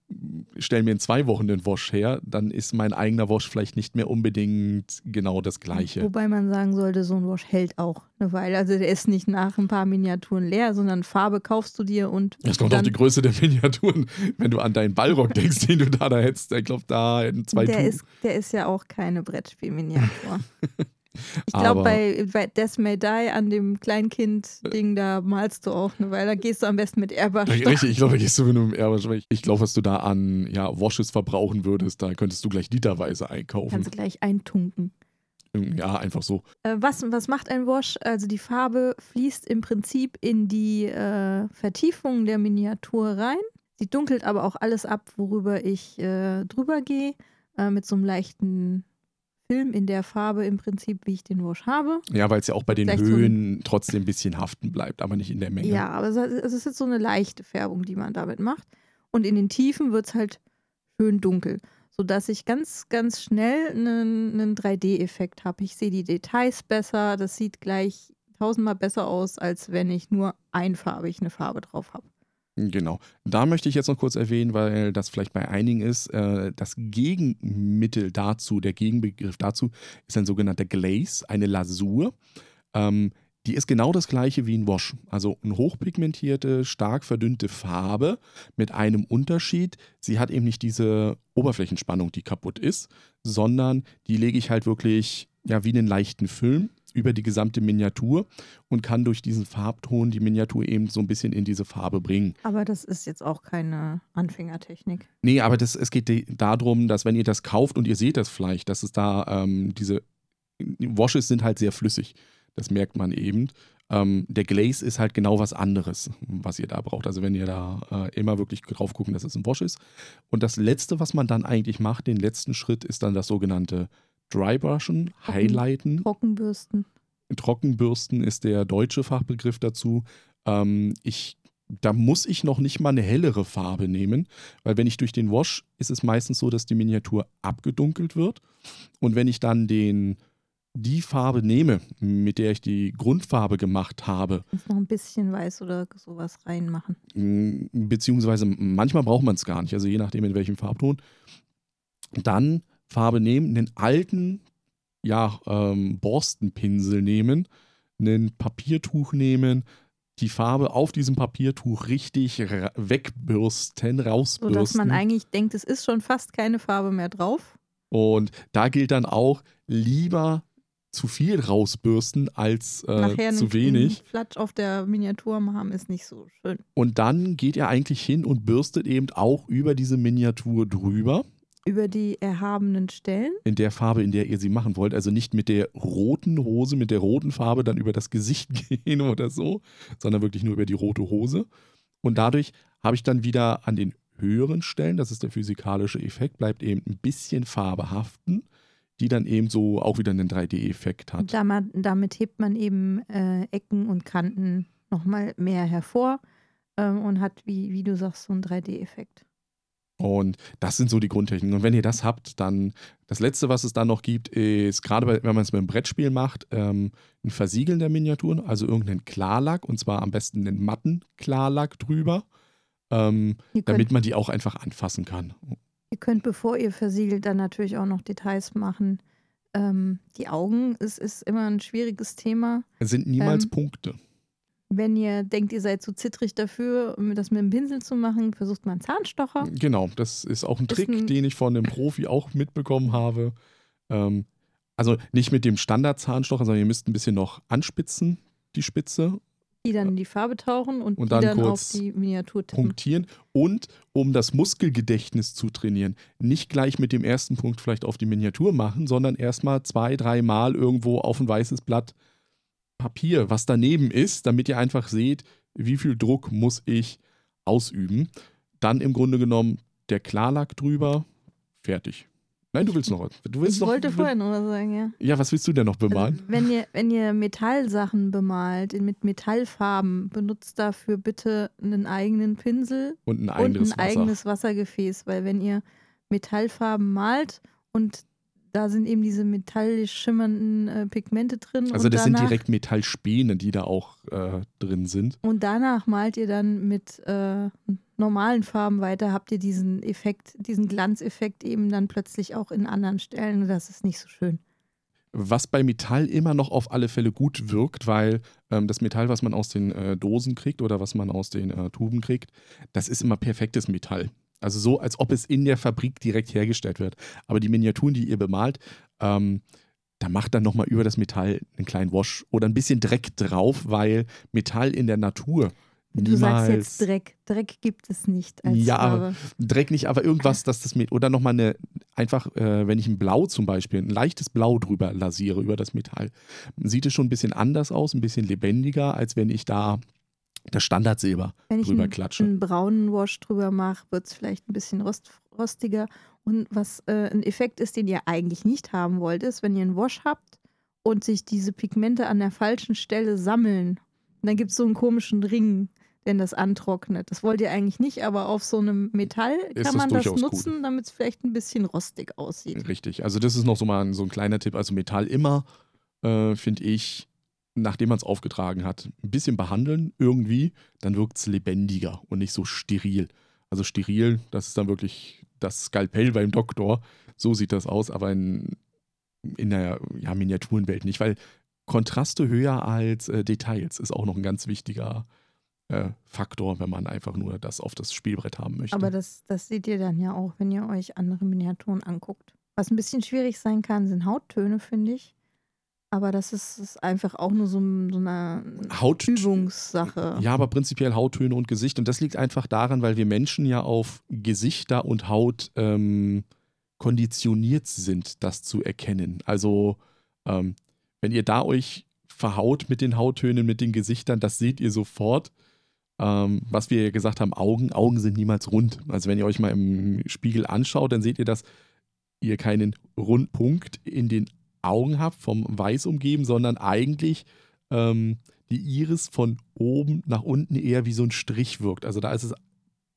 stelle mir in zwei Wochen den Wash her, dann ist mein eigener Wash vielleicht nicht mehr unbedingt genau das gleiche. Wobei man sagen sollte, so ein Wash hält auch eine Weile. Also der ist nicht nach ein paar Miniaturen leer, sondern Farbe kaufst du dir und Das kommt auf die Größe der Miniaturen. Wenn du an deinen Ballrock denkst, den du da, da hättest, ich glaube, da hätten zwei der ist, der ist ja auch keine Brettspielminiatur. *laughs* Ich glaube, bei, bei Death May Die an dem Kleinkind-Ding, da malst du auch eine Weile. Da gehst du am besten mit Airbrush. Richtig, ich glaube, da gehst du mit einem Airbrush. Ich glaube, was du da an ja, Washes verbrauchen würdest, da könntest du gleich literweise einkaufen. Kannst du gleich eintunken. Ja, einfach so. Äh, was, was macht ein Wash? Also die Farbe fließt im Prinzip in die äh, Vertiefung der Miniatur rein. Sie dunkelt aber auch alles ab, worüber ich äh, drüber gehe, äh, mit so einem leichten Film in der Farbe im Prinzip, wie ich den Wash habe. Ja, weil es ja auch bei den Vielleicht so ein- Höhen trotzdem ein bisschen haften bleibt, aber nicht in der Menge. Ja, aber es es ist jetzt so eine leichte Färbung, die man damit macht. Und in den Tiefen wird es halt schön dunkel, sodass ich ganz, ganz schnell einen, einen 3D-Effekt habe. Ich sehe die Details besser, das sieht gleich tausendmal besser aus, als wenn ich nur einfarbig eine Farbe drauf habe. Genau. Da möchte ich jetzt noch kurz erwähnen, weil das vielleicht bei einigen ist, äh, das Gegenmittel dazu, der Gegenbegriff dazu, ist ein sogenannter Glaze, eine Lasur. Ähm, die ist genau das gleiche wie ein Wash. Also eine hochpigmentierte, stark verdünnte Farbe mit einem Unterschied. Sie hat eben nicht diese Oberflächenspannung, die kaputt ist, sondern die lege ich halt wirklich ja, wie einen leichten Film über die gesamte Miniatur und kann durch diesen Farbton die Miniatur eben so ein bisschen in diese Farbe bringen. Aber das ist jetzt auch keine Anfängertechnik. Nee, aber das, es geht darum, dass wenn ihr das kauft und ihr seht das vielleicht, dass es da ähm, diese Washes sind halt sehr flüssig. Das merkt man eben. Ähm, der Glaze ist halt genau was anderes, was ihr da braucht. Also wenn ihr da äh, immer wirklich drauf gucken, dass es ein Wash ist. Und das Letzte, was man dann eigentlich macht, den letzten Schritt, ist dann das sogenannte Drybrushen, Highlighten. Trockenbürsten. Trockenbürsten ist der deutsche Fachbegriff dazu. Ähm, ich, da muss ich noch nicht mal eine hellere Farbe nehmen, weil wenn ich durch den Wash, ist es meistens so, dass die Miniatur abgedunkelt wird. Und wenn ich dann den die Farbe nehme, mit der ich die Grundfarbe gemacht habe. noch ein bisschen weiß oder sowas reinmachen. Beziehungsweise manchmal braucht man es gar nicht, also je nachdem in welchem Farbton. Dann Farbe nehmen, einen alten ja, ähm, Borstenpinsel nehmen, ein Papiertuch nehmen, die Farbe auf diesem Papiertuch richtig wegbürsten, rausbürsten. Sodass man eigentlich denkt, es ist schon fast keine Farbe mehr drauf. Und da gilt dann auch, lieber zu viel rausbürsten als äh, zu wenig. Flatsch auf der Miniatur haben ist nicht so schön. Und dann geht er eigentlich hin und bürstet eben auch über diese Miniatur drüber. Über die erhabenen Stellen? In der Farbe, in der ihr sie machen wollt. Also nicht mit der roten Hose, mit der roten Farbe dann über das Gesicht *laughs* gehen oder so, sondern wirklich nur über die rote Hose. Und dadurch habe ich dann wieder an den höheren Stellen, das ist der physikalische Effekt, bleibt eben ein bisschen Farbe haften die dann eben so auch wieder einen 3D-Effekt hat. Damit, damit, hebt man eben äh, Ecken und Kanten nochmal mehr hervor ähm, und hat, wie, wie du sagst, so einen 3D-Effekt. Und das sind so die Grundtechniken. Und wenn ihr das habt, dann das Letzte, was es dann noch gibt, ist, gerade wenn man es mit einem Brettspiel macht, ähm, ein Versiegeln der Miniaturen, also irgendeinen Klarlack und zwar am besten einen matten Klarlack drüber, ähm, damit man die auch einfach anfassen kann. Ihr könnt, bevor ihr versiegelt, dann natürlich auch noch Details machen. Ähm, die Augen ist, ist immer ein schwieriges Thema. Es sind niemals ähm, Punkte. Wenn ihr denkt, ihr seid zu zittrig dafür, das mit dem Pinsel zu machen, versucht man Zahnstocher. Genau, das ist auch ein Trick, ein den ich von einem Profi auch mitbekommen habe. Ähm, also nicht mit dem Standard-Zahnstocher, sondern ihr müsst ein bisschen noch anspitzen, die Spitze, die dann in die Farbe tauchen und, und die dann, dann auf die Miniatur tippen. Punktieren. Und um das Muskelgedächtnis zu trainieren, nicht gleich mit dem ersten Punkt vielleicht auf die Miniatur machen, sondern erstmal zwei, dreimal irgendwo auf ein weißes Blatt Papier, was daneben ist, damit ihr einfach seht, wie viel Druck muss ich ausüben. Dann im Grunde genommen der Klarlack drüber, fertig. Nein, du willst noch was. Du willst ich noch, wollte vorher noch was sagen, ja. Ja, was willst du denn noch bemalen? Also, wenn, ihr, wenn ihr Metallsachen bemalt, mit Metallfarben, benutzt dafür bitte einen eigenen Pinsel und ein eigenes, und ein eigenes Wassergefäß, weil wenn ihr Metallfarben malt und da sind eben diese metallisch schimmernden äh, Pigmente drin. Also das danach, sind direkt Metallspäne, die da auch äh, drin sind. Und danach malt ihr dann mit äh, normalen Farben weiter, habt ihr diesen Effekt, diesen Glanzeffekt eben dann plötzlich auch in anderen Stellen. Das ist nicht so schön. Was bei Metall immer noch auf alle Fälle gut wirkt, weil ähm, das Metall, was man aus den äh, Dosen kriegt oder was man aus den äh, Tuben kriegt, das ist immer perfektes Metall. Also so, als ob es in der Fabrik direkt hergestellt wird. Aber die Miniaturen, die ihr bemalt, ähm, da macht dann nochmal über das Metall einen kleinen Wash oder ein bisschen Dreck drauf, weil Metall in der Natur Du sagst jetzt Dreck. Dreck gibt es nicht als Ja, Farbe. Dreck nicht, aber irgendwas, dass das mit. Oder nochmal eine, einfach, äh, wenn ich ein Blau zum Beispiel, ein leichtes Blau drüber lasiere, über das Metall, sieht es schon ein bisschen anders aus, ein bisschen lebendiger, als wenn ich da das Standardsilber Wenn drüber ich klatsche. Wenn ich einen braunen Wash drüber mache, wird es vielleicht ein bisschen rost, rostiger. Und was äh, ein Effekt ist, den ihr eigentlich nicht haben wollt, ist, wenn ihr einen Wash habt und sich diese Pigmente an der falschen Stelle sammeln. Und dann gibt es so einen komischen Ring, den das antrocknet. Das wollt ihr eigentlich nicht, aber auf so einem Metall kann man das nutzen, damit es vielleicht ein bisschen rostig aussieht. Richtig. Also das ist noch so mal ein, so ein kleiner Tipp. Also Metall immer, äh, finde ich, nachdem man es aufgetragen hat, ein bisschen behandeln irgendwie, dann wirkt es lebendiger und nicht so steril. Also steril, das ist dann wirklich das Skalpell beim Doktor. So sieht das aus, aber in, in der ja, Miniaturenwelt nicht, weil Kontraste höher als äh, Details ist auch noch ein ganz wichtiger äh, Faktor, wenn man einfach nur das auf das Spielbrett haben möchte. Aber das, das seht ihr dann ja auch, wenn ihr euch andere Miniaturen anguckt. Was ein bisschen schwierig sein kann, sind Hauttöne, finde ich. Aber das ist, ist einfach auch nur so, so eine Haut Übungssache. Ja, aber prinzipiell Hauttöne und Gesicht. Und das liegt einfach daran, weil wir Menschen ja auf Gesichter und Haut ähm, konditioniert sind, das zu erkennen. Also, ähm, wenn ihr da euch verhaut mit den Hauttönen, mit den Gesichtern, das seht ihr sofort. Ähm, was wir ja gesagt haben, Augen, Augen sind niemals rund. Also wenn ihr euch mal im Spiegel anschaut, dann seht ihr, dass ihr keinen Rundpunkt in den Augen habt, vom Weiß umgeben, sondern eigentlich ähm, die Iris von oben nach unten eher wie so ein Strich wirkt. Also da ist es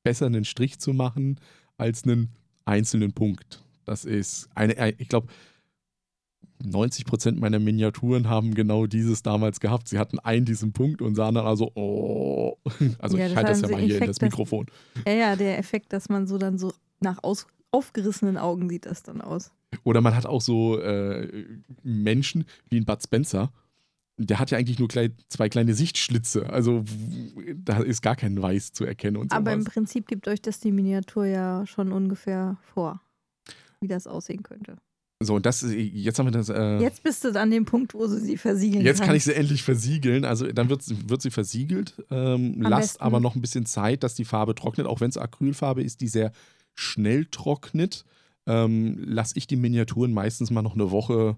besser, einen Strich zu machen, als einen einzelnen Punkt. Das ist eine, ich glaube, 90 Prozent meiner Miniaturen haben genau dieses damals gehabt. Sie hatten einen diesen Punkt und sahen dann also, oh. *laughs* Also Ja, ich halte das ja haben mal sie hier in Effekt, das dass- Mikrofon. Ja, ja, der Effekt, dass man so dann so nach aus, aufgerissenen Augen sieht das dann aus. Oder man hat auch so äh, Menschen wie ein Bud Spencer. Der hat ja eigentlich nur klei zwei kleine Sichtschlitze. Also da ist gar kein Weiß zu erkennen und Aber im sowas. Prinzip gibt euch das die Miniatur ja schon ungefähr vor, wie das aussehen könnte. So, und das, jetzt haben wir das. Äh, Jetzt bist du an dem Punkt, wo du sie versiegeln Jetzt kannst. kann ich sie endlich versiegeln. Also dann wird, sie- wird sie versiegelt. Ähm, lasst besten- aber noch ein bisschen Zeit, dass die Farbe trocknet. Auch wenn es Acrylfarbe ist, die sehr schnell trocknet, ähm, lasse ich die Miniaturen meistens mal noch eine Woche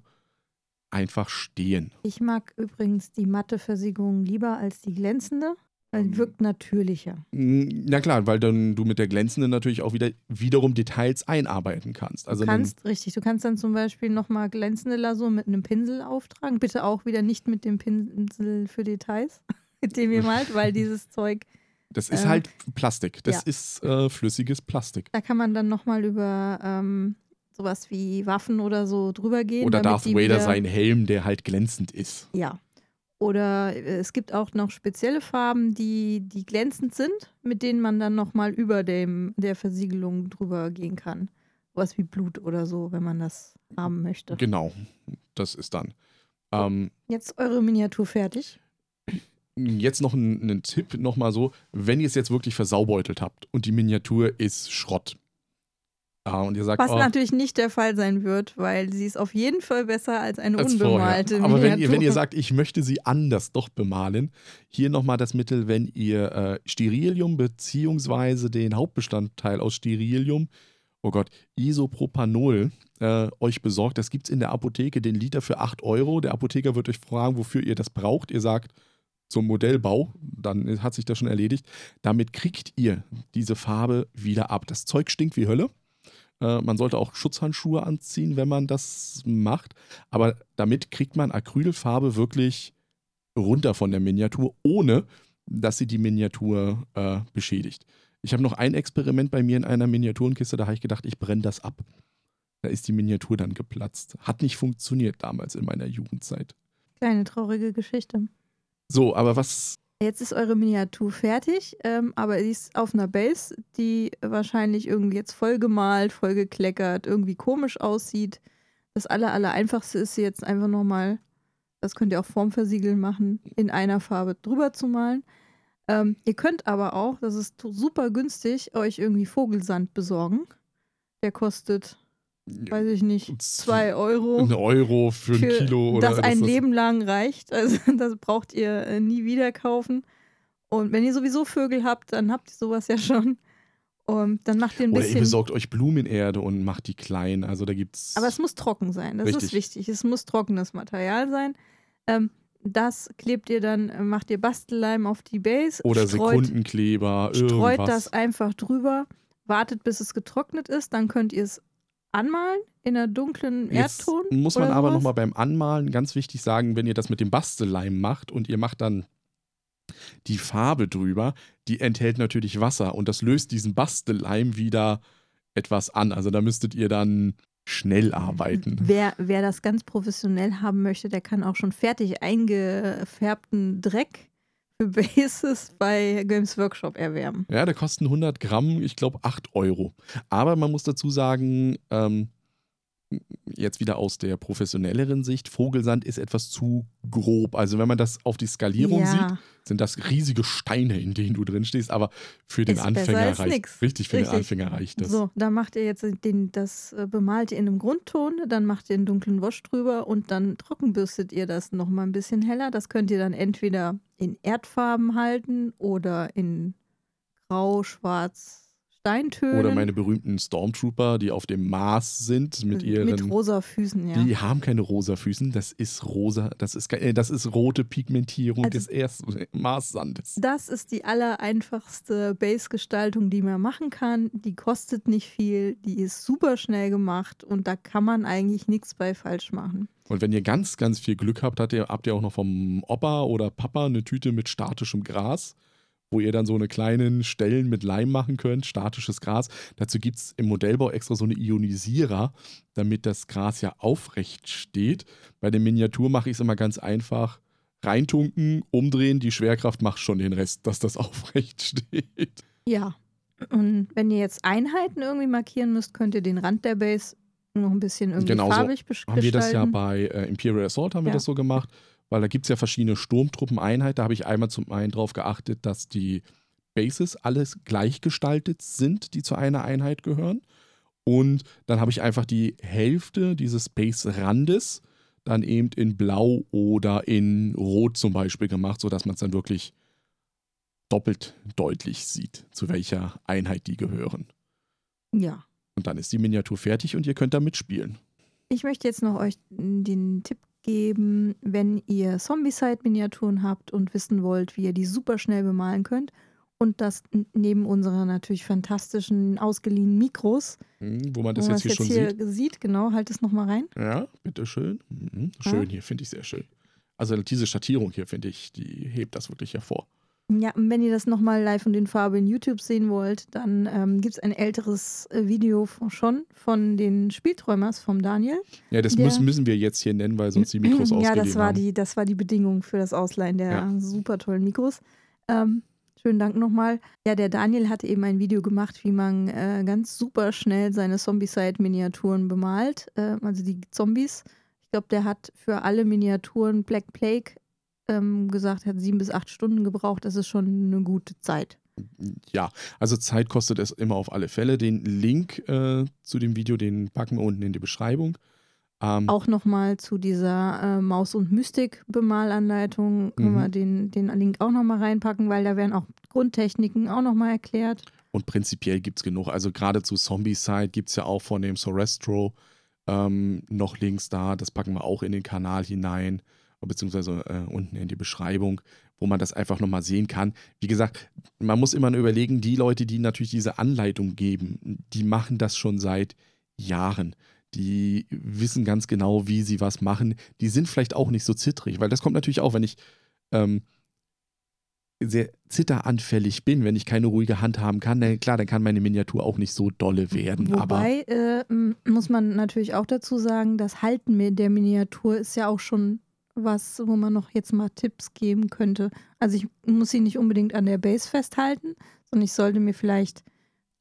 einfach stehen. Ich mag übrigens die matte Versiegelung lieber als die glänzende, weil Ähm, wirkt natürlicher. Na klar, weil dann du mit der glänzenden natürlich auch wieder wiederum Details einarbeiten kannst. Also Du kannst, richtig, du kannst dann zum Beispiel nochmal glänzende Lasur mit einem Pinsel auftragen. Bitte auch wieder nicht mit dem Pinsel für Details, *laughs* mit dem ihr malt, weil dieses Zeug, das ist äh, halt Plastik. Das ja. ist äh, flüssiges Plastik. da kann man dann nochmal über ähm, sowas wie Waffen oder so drüber gehen. Oder Darth Vader wieder- sein Helm, der halt glänzend ist. Ja. Oder äh, es gibt auch noch spezielle Farben, die, die glänzend sind, mit denen man dann nochmal über dem, der Versiegelung drüber gehen kann. Was wie Blut oder so, wenn man das haben möchte. Genau, das ist dann. Ähm, Jetzt eure Miniatur fertig. Jetzt noch ein, ein Tipp, nochmal so, wenn ihr es jetzt wirklich versaubeutelt habt und die Miniatur ist Schrott. Ja, und ihr sagt, Was oh, natürlich nicht der Fall sein wird, weil sie ist auf jeden Fall besser als eine als vorher. unbemalte Aber wenn ihr, Miniatur. wenn ihr sagt, ich möchte sie anders doch bemalen, hier nochmal das Mittel, wenn ihr äh, Sterilium beziehungsweise den Hauptbestandteil aus Sterilium, oh Gott, Isopropanol, äh, euch besorgt. Das gibt es in der Apotheke, den Liter für 8 Euro. Der Apotheker wird euch fragen, wofür ihr das braucht. Ihr sagt, zum Modellbau, dann hat sich das schon erledigt. Damit kriegt ihr diese Farbe wieder ab. Das Zeug stinkt wie Hölle. Äh, man sollte auch Schutzhandschuhe anziehen, wenn man das macht. Aber damit kriegt man Acrylfarbe wirklich runter von der Miniatur, ohne dass sie die Miniatur äh, beschädigt. Ich habe noch ein Experiment bei mir in einer Miniaturenkiste, da habe ich gedacht, ich brenne das ab. Da ist die Miniatur dann geplatzt. Hat nicht funktioniert damals in meiner Jugendzeit. Kleine traurige Geschichte. So, aber was. Jetzt ist eure Miniatur fertig, ähm, aber sie ist auf einer Base, die wahrscheinlich irgendwie jetzt voll gemalt, voll gekleckert, irgendwie komisch aussieht. Das aller, aller einfachste ist sie jetzt einfach nochmal, das könnt ihr auch vorm Versiegeln machen, in einer Farbe drüber zu malen. Ähm, ihr könnt aber auch, das ist super günstig, euch irgendwie Vogelsand besorgen. Der kostet, weiß ich nicht, zwei Euro Ein Euro für ein für Kilo oder das ein ist Leben lang reicht. Also *laughs* das braucht ihr äh, nie wieder kaufen. Und wenn ihr sowieso Vögel habt, dann habt ihr sowas ja schon. Und dann macht ihr ein Oder ihr bisschen. besorgt euch Blumenerde und macht die klein. Also da gibt's. Aber es muss trocken sein. Das ist Richtig. wichtig. Es muss trockenes Material sein. Ähm, das klebt ihr dann, äh, macht ihr Bastelleim auf die Base. oder streut, Sekundenkleber, streut irgendwas. das einfach drüber, wartet, bis es getrocknet ist. Dann könnt ihr es anmalen in einer dunklen Jetzt Erdton. muss man aber nochmal beim Anmalen ganz wichtig sagen, wenn ihr das mit dem Bastelleim macht und ihr macht dann die Farbe drüber, die enthält natürlich Wasser und das löst diesen Bastelleim wieder etwas an. Also da müsstet ihr dann schnell arbeiten. Wer, wer das ganz professionell haben möchte, der kann auch schon fertig eingefärbten Dreck für Bases bei Games Workshop erwärmen. Ja, der kosten 100 Gramm, ich glaube 8 Euro. Aber man muss dazu sagen, ähm, jetzt wieder aus der professionelleren Sicht, Vogelsand ist etwas zu grob. Also wenn man das auf die Skalierung Ja. sieht, sind das riesige Steine, in denen du drin stehst, aber für den Ist Anfänger reicht nix. richtig für den Richtig. Anfänger reicht das. So, da macht ihr jetzt den, das äh, bemalt ihr in einem Grundton, dann macht ihr einen dunklen Wasch drüber und dann trockenbürstet ihr das nochmal ein bisschen heller. Das könnt ihr dann entweder in Erdfarben halten oder in Grau, Schwarz, Steintönen. Oder meine berühmten Stormtrooper, die auf dem Mars sind mit ihren Mit rosa Füßen, ja. Die haben keine rosa Füßen, das ist rosa, das ist, äh, das ist rote Pigmentierung Also- des ersten Marssandes. Das ist die allereinfachste Base-Gestaltung, die man machen kann. Die kostet nicht viel, die ist super schnell gemacht und da kann man eigentlich nichts bei falsch machen. Und wenn ihr ganz, ganz viel Glück habt, habt ihr, habt ihr auch noch vom Opa oder Papa eine Tüte mit statischem Gras, wo ihr dann so eine kleinen Stellen mit Leim machen könnt, statisches Gras. Dazu gibt es im Modellbau extra so eine Ionisierer, damit das Gras ja aufrecht steht. Bei der Miniatur mache ich es immer ganz einfach. Reintunken, umdrehen, die Schwerkraft macht schon den Rest, dass das *laughs* aufrecht steht. Ja. Und wenn ihr jetzt Einheiten irgendwie markieren müsst, könnt ihr den Rand der Base noch ein bisschen irgendwie Genauso farbig besch- haben wir das ja bei äh, Imperial Assault haben wir Ja. das so gemacht, weil da gibt es ja verschiedene Sturmtruppeneinheiten. Da habe ich einmal zum einen darauf geachtet, dass die Bases alles gleich gestaltet sind, die zu einer Einheit gehören. Und dann habe ich einfach die Hälfte dieses Base-Randes dann eben in Blau oder in Rot zum Beispiel gemacht, sodass man es dann wirklich doppelt deutlich sieht, zu welcher Einheit die gehören. Ja. Und dann ist die Miniatur fertig und ihr könnt damit spielen. Ich möchte jetzt noch euch den Tipp geben, wenn ihr Zombie-Side-Miniaturen habt und wissen wollt, wie ihr die super schnell bemalen könnt und das neben unserer natürlich fantastischen ausgeliehenen Mikros, Hm, Wo man das wo jetzt hier jetzt schon hier sieht. sieht, genau, halt es nochmal rein. Ja, bitteschön. Mhm. Schön hier, finde ich sehr schön. Also diese Schattierung hier, finde ich, die hebt das wirklich hervor. Ja, und wenn ihr das nochmal live und in Farbe in YouTube sehen wollt, dann ähm, gibt es ein älteres äh, Video von, schon von den Spielträumers vom Daniel. Ja, das Der- müssen, müssen wir jetzt hier nennen, weil sonst die *clears throat* Mikros Ja, ausgeliehen das war, haben. die, das war die Bedingung für das Ausleihen der Ja. super tollen Mikros. Ähm, schönen Dank nochmal. Ja, der Daniel hatte eben ein Video gemacht, wie man äh, ganz super schnell seine Zombie-Side-Miniaturen bemalt. Äh, also die Zombies. Ich glaube, der hat für alle Miniaturen Black Plague ähm, gesagt, hat sieben bis acht Stunden gebraucht. Das ist schon eine gute Zeit. Ja, also Zeit kostet es immer auf alle Fälle. Den Link äh, zu dem Video, den packen wir unten in die Beschreibung. Ähm, Auch nochmal zu dieser äh, Maus- und Mystik-Bemalanleitung können Mhm. wir den, den Link auch nochmal reinpacken, weil da werden auch Grundtechniken auch nochmal erklärt. Und prinzipiell gibt es genug. Also gerade zu Zombie-Side gibt es ja auch von dem Sorestro ähm, noch Links da. Das packen wir auch in den Kanal hinein, beziehungsweise äh, unten in die Beschreibung, wo man das einfach nochmal sehen kann. Wie gesagt, man muss immer nur überlegen, die Leute, die natürlich diese Anleitung geben, die machen das schon seit Jahren. Die wissen ganz genau, wie sie was machen. Die sind vielleicht auch nicht so zittrig, weil das kommt natürlich auch, wenn ich ähm, sehr zitteranfällig bin, wenn ich keine ruhige Hand haben kann, dann, klar, dann kann meine Miniatur auch nicht so dolle werden. aber Wobei äh, muss man natürlich auch dazu sagen, das Halten der Miniatur ist ja auch schon was, wo man noch jetzt mal Tipps geben könnte. Also ich muss sie nicht unbedingt an der Base festhalten, sondern ich sollte mir vielleicht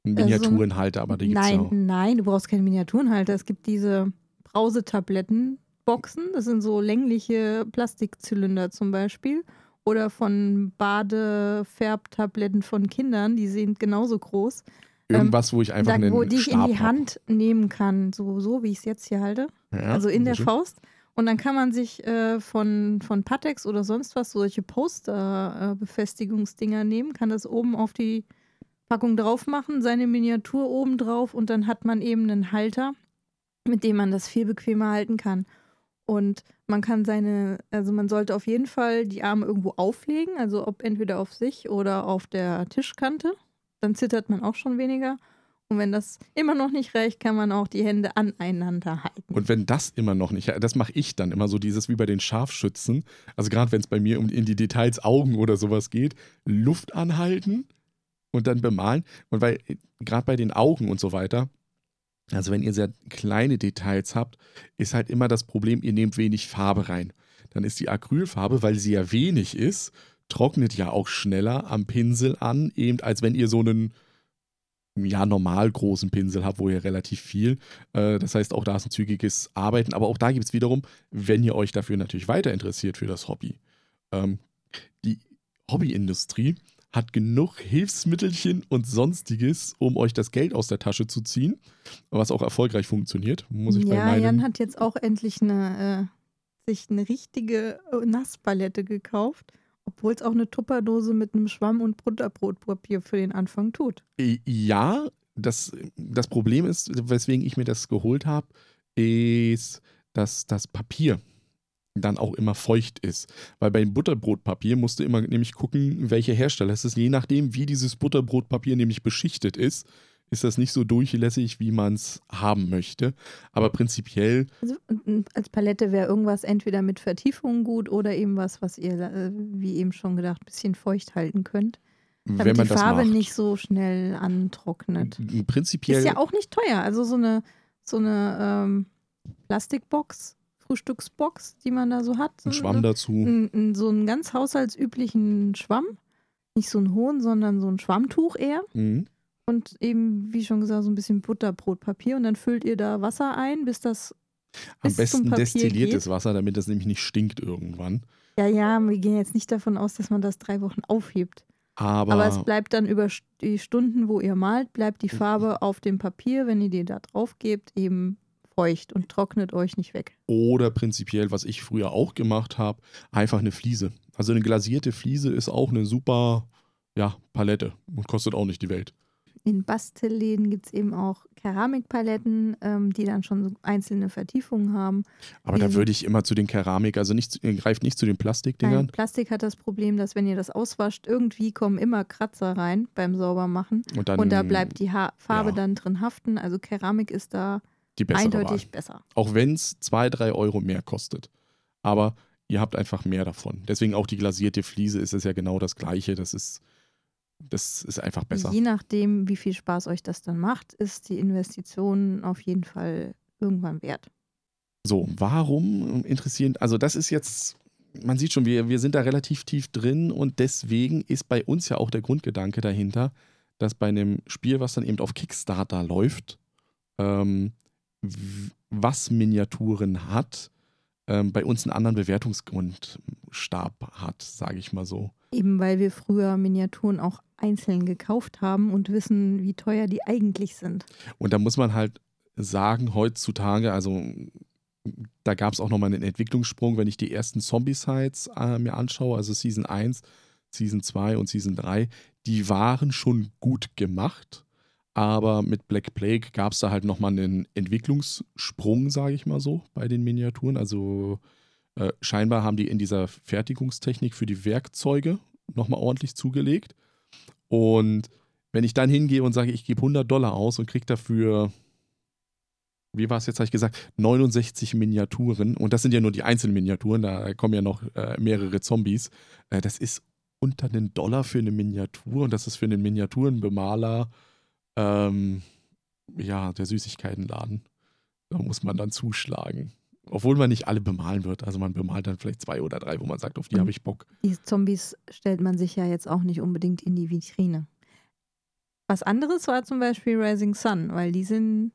Miniaturenhalter, aber die gibt es nein, ja auch. nein, du brauchst keine Miniaturenhalter. Es gibt diese Brausetablettenboxen. Das sind so längliche Plastikzylinder zum Beispiel. Oder von Badefärbtabletten von Kindern. Die sind genauso groß. Irgendwas, wo ich einfach Da, einen wo die ich in die Hand nehmen kann. So, so wie ich es jetzt hier halte. hab. Ja, also in der schön. Faust. Und dann kann man sich äh, von, von Patex oder sonst was solche Poster-Befestigungsdinger nehmen, kann das oben auf die Packung drauf machen, seine Miniatur oben drauf und dann hat man eben einen Halter, mit dem man das viel bequemer halten kann. Und man kann seine, also man sollte auf jeden Fall die Arme irgendwo auflegen, also ob entweder auf sich oder auf der Tischkante. Dann zittert man auch schon weniger. Und wenn das immer noch nicht reicht, kann man auch die Hände aneinander halten. Und wenn das immer noch nicht, das mache ich dann immer so dieses wie bei den Scharfschützen. Also gerade wenn es bei mir um in die Details Augen oder sowas geht, Luft anhalten und dann bemalen. Und weil gerade bei den Augen und so weiter, also wenn ihr sehr kleine Details habt, ist halt immer das Problem, ihr nehmt wenig Farbe rein. Dann ist die Acrylfarbe, weil sie ja wenig ist, trocknet ja auch schneller am Pinsel an, eben als wenn ihr so einen ja, normal großen Pinsel habt, wo ihr relativ viel. Äh, das heißt, auch da ist ein zügiges Arbeiten. Aber auch da gibt es wiederum, wenn ihr euch dafür natürlich weiter interessiert für das Hobby. Ähm, die Hobbyindustrie hat genug Hilfsmittelchen und sonstiges, um euch das Geld aus der Tasche zu ziehen, was auch erfolgreich funktioniert. Muss ich ja, bei meinen, Jan hat jetzt auch endlich eine, äh, sich eine richtige äh, Nasspalette gekauft, obwohl es auch eine Tupperdose mit einem Schwamm und Butterbrotpapier für den Anfang tut. Äh, Ja, das, das Problem ist, weswegen ich mir das geholt habe, ist, dass das Papier dann auch immer feucht ist. Weil beim Butterbrotpapier musst du immer nämlich gucken, welcher Hersteller es ist. Je nachdem, wie dieses Butterbrotpapier nämlich beschichtet ist, ist das nicht so durchlässig, wie man es haben möchte. Aber prinzipiell, Also als Palette wäre irgendwas entweder mit Vertiefung gut oder eben was, was ihr, äh, wie eben schon gedacht, ein bisschen feucht halten könnt. Damit wenn man die Farbe macht, nicht so schnell antrocknet. prinzipiell, Ist ja auch nicht teuer. Also so eine, so eine ähm, Plastikbox, Frühstücksbox, die man da so hat. ein so, Schwamm dazu. ein, ein, so einen ganz haushaltsüblichen Schwamm. Nicht so einen hohen, sondern so ein Schwammtuch eher. Mhm. Und eben, wie schon gesagt, so ein bisschen Butterbrotpapier. Und dann füllt ihr da Wasser ein, bis das. Am bis zum besten destilliertes geht. Wasser, damit das nämlich nicht stinkt irgendwann. Ja, ja, wir gehen jetzt nicht davon aus, dass man das drei Wochen aufhebt. Aber, Aber es bleibt dann über die Stunden, wo ihr malt, bleibt die Mhm. Farbe auf dem Papier, wenn ihr die da drauf gebt, eben feucht und trocknet euch nicht weg. Oder prinzipiell, was ich früher auch gemacht habe, einfach eine Fliese. Also eine glasierte Fliese ist auch eine super ja, Palette und kostet auch nicht die Welt. In Bastelläden gibt es eben auch Keramikpaletten, ähm, die dann schon so einzelne Vertiefungen haben. Aber da würde ich immer zu den Keramik, also nicht, ihr greift nicht zu den Nein, Plastikdingern. Plastik hat das Problem, dass wenn ihr das auswascht, irgendwie kommen immer Kratzer rein beim Saubermachen. Und, dann und da bleibt die ha Farbe ja. dann drin haften. Also Keramik ist da eindeutig Wahl. besser. Auch wenn es zwei, drei Euro mehr kostet. Aber ihr habt einfach mehr davon. Deswegen auch die glasierte Fliese ist es ja genau das Gleiche. Das ist, das ist einfach besser. Je nachdem, wie viel Spaß euch das dann macht, ist die Investition auf jeden Fall irgendwann wert. So, warum interessieren, also das ist jetzt, man sieht schon, wir, wir sind da relativ tief drin und deswegen ist bei uns ja auch der Grundgedanke dahinter, dass bei einem Spiel, was dann eben auf Kickstarter läuft, ähm, was Miniaturen hat, ähm, bei uns einen anderen Bewertungsgrundstab hat, sage ich mal so. Eben weil wir früher Miniaturen auch einzeln gekauft haben und wissen, wie teuer die eigentlich sind. Und da muss man halt sagen, heutzutage, also da gab es auch nochmal einen Entwicklungssprung, wenn ich die ersten Zombie-Sites äh, mir anschaue, also Season 1, Season 2 und Season 3, die waren schon gut gemacht, aber mit Black Plague gab es da halt nochmal einen Entwicklungssprung, sage ich mal so, bei den Miniaturen. Also äh, scheinbar haben die in dieser Fertigungstechnik für die Werkzeuge nochmal ordentlich zugelegt. Und wenn ich dann hingehe und sage, ich gebe 100 Dollar aus und kriege dafür, wie war es jetzt, habe ich gesagt, 69 Miniaturen. Und das sind ja nur die einzelnen Miniaturen, da kommen ja noch äh, mehrere Zombies. Äh, das ist unter einen Dollar für eine Miniatur und das ist für einen Miniaturenbemaler, ähm, ja, der Süßigkeitenladen. Da muss man dann zuschlagen. Obwohl man nicht alle bemalen wird. Also man bemalt dann vielleicht zwei oder drei, wo man sagt, auf die habe ich Bock. Die Zombies stellt man sich ja jetzt auch nicht unbedingt in die Vitrine. Was anderes war zum Beispiel Rising Sun, weil die sind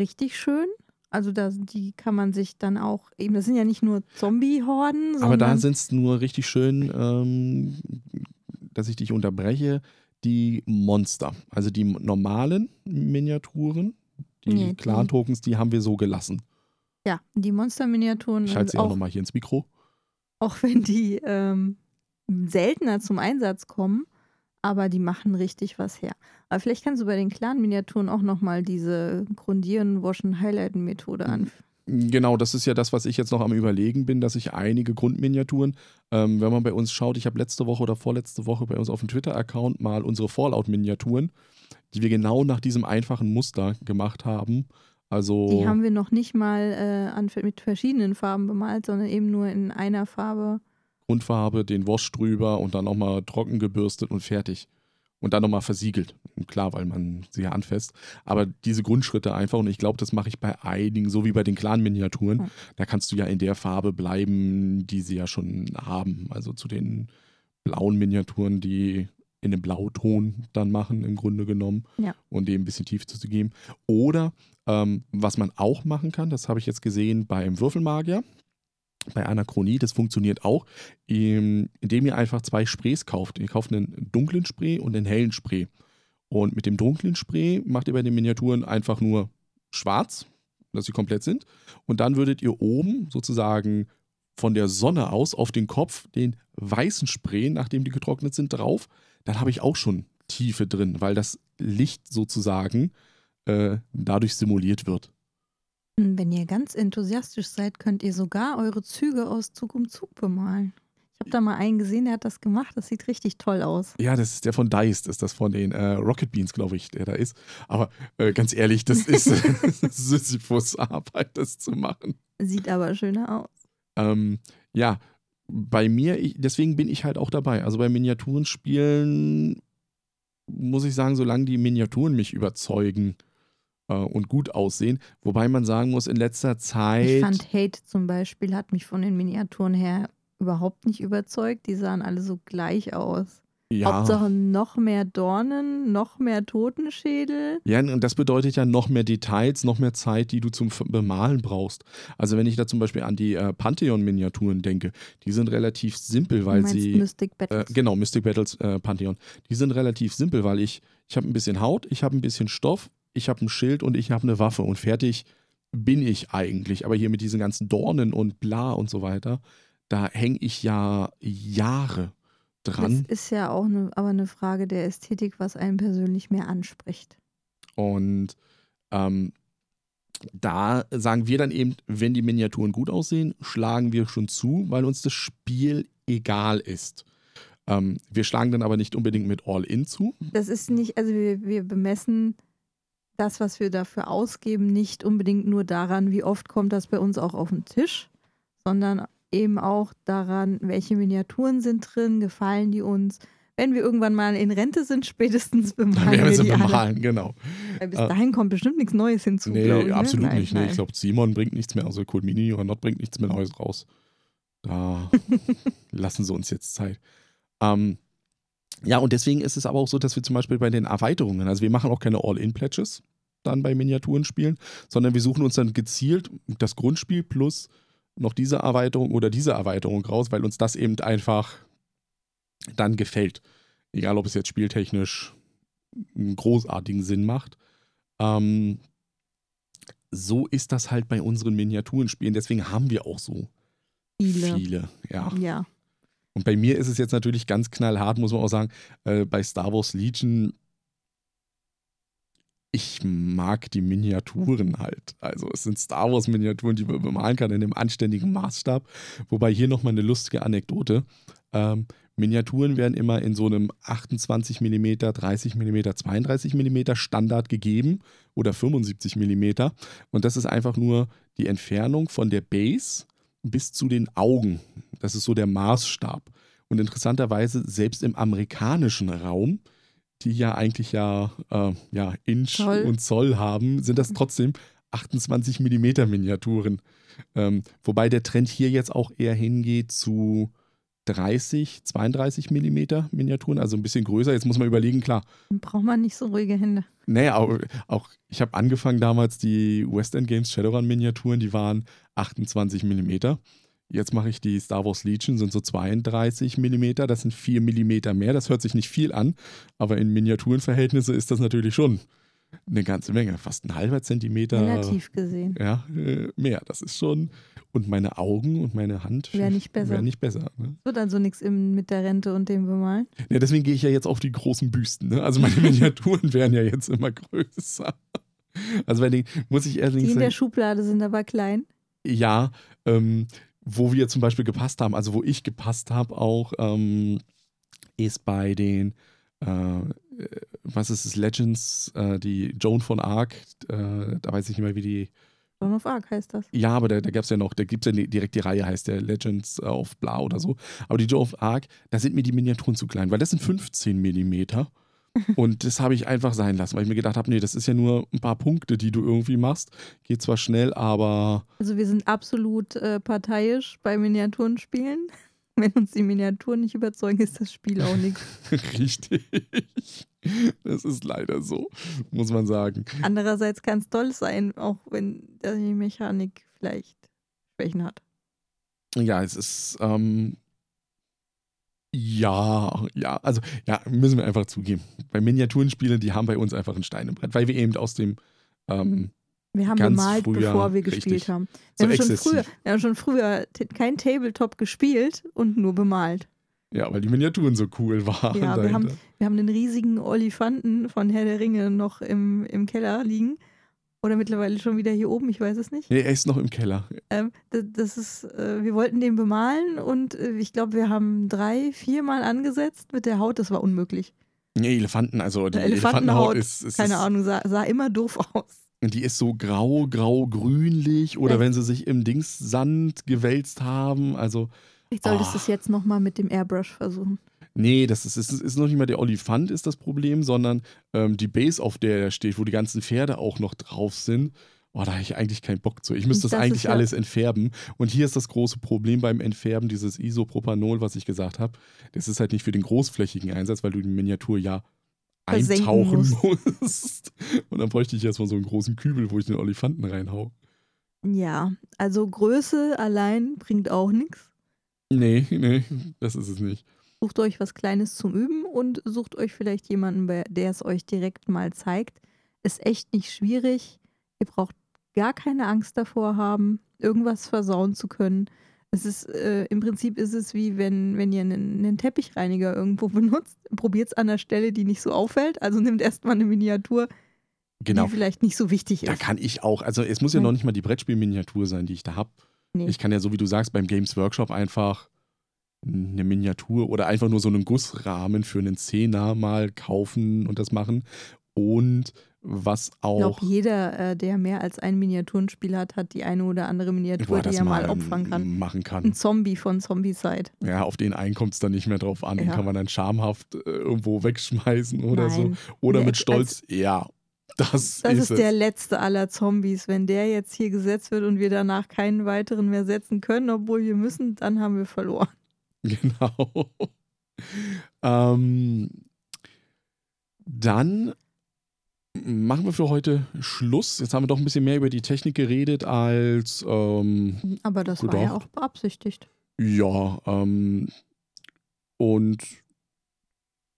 richtig schön. Also da, die kann man sich dann auch, eben, das sind ja nicht nur Zombie-Horden, sondern Aber da sind es nur richtig schön, ähm, dass ich dich unterbreche, die Monster. Also die normalen Miniaturen, die Nee, die- Clan-Tokens, die haben wir so gelassen. ja, die Monster-Miniaturen, Ich halte sie auch auch, nochmal hier ins Mikro. auch wenn die ähm, seltener zum Einsatz kommen, aber die machen richtig was her. Aber vielleicht kannst du bei den Clan-Miniaturen auch nochmal diese Grundieren, Waschen, Highlighten-Methode Mhm. anführen. Genau, das ist ja das, was ich jetzt noch am Überlegen bin, dass ich einige Grundminiaturen, ähm, wenn man bei uns schaut, ich habe letzte Woche oder vorletzte Woche bei uns auf dem Twitter-Account mal unsere Fallout-Miniaturen, die wir genau nach diesem einfachen Muster gemacht haben. Also Die haben wir noch nicht mal äh, mit verschiedenen Farben bemalt, sondern eben nur in einer Farbe. Grundfarbe, den Wash drüber und dann nochmal trocken gebürstet und fertig. Und dann nochmal versiegelt. Klar, weil man sie ja anfasst. Aber diese Grundschritte einfach, und ich glaube, das mache ich bei einigen, so wie bei den Clan-Miniaturen, da kannst du ja in der Farbe bleiben, die sie ja schon haben. Also zu den blauen Miniaturen, die in einem Blauton dann machen, im Grunde genommen, Ja. und dem ein bisschen Tiefe zu geben. Oder ähm, was man auch machen kann, das habe ich jetzt gesehen beim Würfelmagier, bei Anachronie, das funktioniert auch, ähm, indem ihr einfach zwei Sprays kauft. Ihr kauft einen dunklen Spray und einen hellen Spray. Und mit dem dunklen Spray macht ihr bei den Miniaturen einfach nur schwarz, dass sie komplett sind. Und dann würdet ihr oben sozusagen von der Sonne aus auf den Kopf den weißen Spray, nachdem die getrocknet sind, drauf. Dann habe ich auch schon Tiefe drin, weil das Licht sozusagen äh, dadurch simuliert wird. Wenn ihr ganz enthusiastisch seid, könnt ihr sogar eure Züge aus Zug um Zug bemalen. Ich habe da mal einen gesehen, der hat das gemacht. Das sieht richtig toll aus. Ja, das ist der von Dice, ist das von den äh, Rocket Beans, glaube ich, der da ist. Aber äh, ganz ehrlich, das *laughs* ist *laughs* Sisyphus-Arbeit, das zu machen. Sieht aber schöner aus. Ähm, ja, bei mir, ich, deswegen bin ich halt auch dabei. Also bei Miniaturenspielen muss ich sagen, solange die Miniaturen mich überzeugen äh, und gut aussehen, wobei man sagen muss, in letzter Zeit. Ich fand Hate zum Beispiel hat mich von den Miniaturen her überhaupt nicht überzeugt. Die sahen alle so gleich aus. ja, Hauptsache noch mehr Dornen, noch mehr Totenschädel. Ja, und das bedeutet ja noch mehr Details, noch mehr Zeit, die du zum Bemalen brauchst. Also wenn ich da zum Beispiel an die äh, Pantheon-Miniaturen denke, die sind relativ simpel, weil sie... Mystic Äh, Battles. genau, Mystic Battles äh, Pantheon. Die sind relativ simpel, weil ich, ich habe ein bisschen Haut, ich habe ein bisschen Stoff, ich habe ein Schild und ich habe eine Waffe und fertig bin ich eigentlich. Aber hier mit diesen ganzen Dornen und bla und so weiter, da hänge ich ja Jahre das dran. ist ja auch eine, aber eine Frage der Ästhetik, was einen persönlich mehr anspricht. Und ähm, da sagen wir dann eben, wenn die Miniaturen gut aussehen, schlagen wir schon zu, weil uns das Spiel egal ist. Ähm, wir schlagen dann aber nicht unbedingt mit All-In zu. Das ist nicht, also wir, wir bemessen das, was wir dafür ausgeben, nicht unbedingt nur daran, wie oft kommt das bei uns auch auf den Tisch, sondern eben auch daran, welche Miniaturen sind drin, gefallen die uns. Wenn wir irgendwann mal in Rente sind, spätestens bemalen werden wir wir sie die alle. bemalen, genau. Weil bis Äh, dahin kommt bestimmt nichts Neues hinzu. Nee, ich, ne? absolut Nein, nicht. Nee. nein. Ich glaube, Simon bringt nichts mehr, also Cool Mini oder Not bringt nichts mehr Neues raus. Da *laughs* lassen sie uns jetzt Zeit. Ähm, ja, und deswegen ist es aber auch so, dass wir zum Beispiel bei den Erweiterungen, also wir machen auch keine All-In-Pledges dann bei Miniaturenspielen, sondern wir suchen uns dann gezielt das Grundspiel plus noch diese Erweiterung oder diese Erweiterung raus, weil uns das eben einfach dann gefällt. Egal, ob es jetzt spieltechnisch einen großartigen Sinn macht. Ähm, so ist das halt bei unseren Miniaturenspielen. Deswegen haben wir auch so Viele. viele. Ja. Ja. Und bei mir ist es jetzt natürlich ganz knallhart, muss man auch sagen, äh, bei Star Wars Legion. Ich mag die Miniaturen halt. Also es sind Star Wars Miniaturen, die man bemalen kann in einem anständigen Maßstab. Wobei hier nochmal eine lustige Anekdote. Ähm, Miniaturen werden immer in so einem 28 mm, 30 mm, 32 mm Standard gegeben oder 75 mm. Und das ist einfach nur die Entfernung von der Base bis zu den Augen. Das ist so der Maßstab. Und interessanterweise, selbst im amerikanischen Raum, die ja eigentlich ja, äh, ja Inch Zoll. und Zoll haben, sind das trotzdem 28 mm Miniaturen. Ähm, wobei der Trend hier jetzt auch eher hingeht zu 30, 32 mm Miniaturen, also ein bisschen größer. Jetzt muss man überlegen, klar, Dann braucht man nicht so ruhige Hände. Nee, auch, auch ich habe angefangen damals die West End Games Shadowrun Miniaturen, die waren 28 mm. Jetzt mache ich die Star Wars Legion, sind so 32 mm, das sind 4 mm mehr. Das hört sich nicht viel an, aber in Miniaturenverhältnisse ist das natürlich schon eine ganze Menge, fast ein halber Zentimeter. Relativ gesehen. Ja, äh, mehr. Das ist schon. Und meine Augen und meine Hand Wär nicht besser. Wäre nicht besser. Ne? Wird also nichts mit der Rente und dem Bemalen. Ja, deswegen gehe ich ja jetzt auf die großen Büsten. Ne? Also meine *laughs* Miniaturen werden ja jetzt immer größer. Also bei den, muss ich ehrlich Die in sagen, der Schublade sind aber klein. ja, ähm, wo wir zum Beispiel gepasst haben, also wo ich gepasst habe auch, ähm, ist bei den, äh, was ist es, Legends, äh, die Joan von Arc, äh, da weiß ich nicht mehr, wie die, Dawn of Arc heißt das. ja, aber da, da gab es ja noch, da gibt es ja direkt die Reihe, heißt der Legends of Blau oder so. Aber die Joan of Arc, da sind mir die Miniaturen zu klein, weil das sind 15 Millimeter. Und das habe ich einfach sein lassen, weil ich mir gedacht habe, nee, das ist ja nur ein paar Punkte, die du irgendwie machst. Geht zwar schnell, aber Also wir sind absolut äh, parteiisch bei Miniaturenspielen. *laughs* Wenn uns die Miniaturen nicht überzeugen, ist das Spiel auch nichts. *laughs* Richtig. Das ist leider so, muss man sagen. Andererseits kann es toll sein, auch wenn die Mechanik vielleicht Schwächen hat. Ja, es ist, ähm, ja, ja, also, ja, müssen wir einfach zugeben. Bei Miniaturenspielen, die haben bei uns einfach ein Stein im Brett, weil wir eben aus dem, ähm, Wir haben Ganz bemalt, früher, bevor wir gespielt richtig. haben. so Wir haben, schon früher, wir haben schon früher kein Tabletop gespielt und nur bemalt. Ja, weil die Miniaturen so cool waren. Ja, wir haben-. Wir haben den riesigen Olifanten von Herr der Ringe noch im, im Keller liegen. Oder mittlerweile schon wieder hier oben, ich weiß es nicht. Nee, er ist noch im Keller. Ähm, das, das ist, äh, wir wollten den bemalen und äh, ich glaube, wir haben drei, viermal angesetzt mit der Haut. Das war unmöglich. Nee, Elefanten, also die Elefantenhaut, Elefantenhaut ist, ist Keine ist, Ahnung, sah, sah immer doof *laughs* aus. Die ist so grau, grau, grünlich oder Ja. wenn sie sich im Dings Sand gewälzt haben. Also, Ich solltest Ah. es jetzt nochmal mit dem Airbrush versuchen. Nee, das ist, ist, ist noch nicht mal der Olifant ist das Problem, sondern ähm, die Base, auf der er steht, wo die ganzen Pferde auch noch drauf sind. Boah, da habe ich eigentlich keinen Bock zu. Ich müsste das, Das eigentlich ja- alles entfärben. Und hier ist das große Problem beim Entfärben, dieses Isopropanol, was ich gesagt habe. Das ist halt nicht für den großflächigen Einsatz, weil du die Miniatur ja eintauchen musst. musst. Und dann bräuchte ich erstmal so einen großen Kübel, wo ich den Olifanten reinhau. Ja, also Größe allein bringt auch nichts. Nee, nee, das ist es nicht. Sucht euch was Kleines zum Üben und sucht euch vielleicht jemanden, der es euch direkt mal zeigt. Ist echt nicht schwierig. Ihr braucht gar keine Angst davor haben, irgendwas versauen zu können. Es ist, äh, im Prinzip ist es wie wenn, wenn ihr einen, einen Teppichreiniger irgendwo *laughs* benutzt. Probiert es an der Stelle, die nicht so auffällt. Also nehmt erstmal eine Miniatur, Genau. die vielleicht nicht so wichtig Da ist. kann ich auch, also es muss ja Ja. noch nicht mal die Brettspielminiatur sein, die ich da habe. Nee. Ich kann ja, so wie du sagst, beim Games Workshop einfach eine Miniatur oder einfach nur so einen Gussrahmen für einen Zehner mal kaufen und das machen. Und was Ich auch. glaube, jeder, äh, der mehr als ein Miniaturenspiel hat, hat die eine oder andere Miniatur, die er mal opfern kann. machen Ein kann. Zombie von Zombie-Side. Ja, auf den einen kommt es dann nicht mehr drauf an. Den Ja. kann man dann schamhaft äh, irgendwo wegschmeißen oder so. Nein. Oder Nee, mit Stolz, ja, das, Das ist, ist der letzte aller Zombies. Wenn der jetzt hier gesetzt wird und wir danach keinen weiteren mehr setzen können, obwohl wir müssen, dann haben wir verloren. *laughs* Genau. ähm, dann machen wir für heute Schluss. Jetzt haben wir doch ein bisschen mehr über die Technik geredet als ähm, Aber das war ja Gedacht. auch beabsichtigt. ja. Ähm, und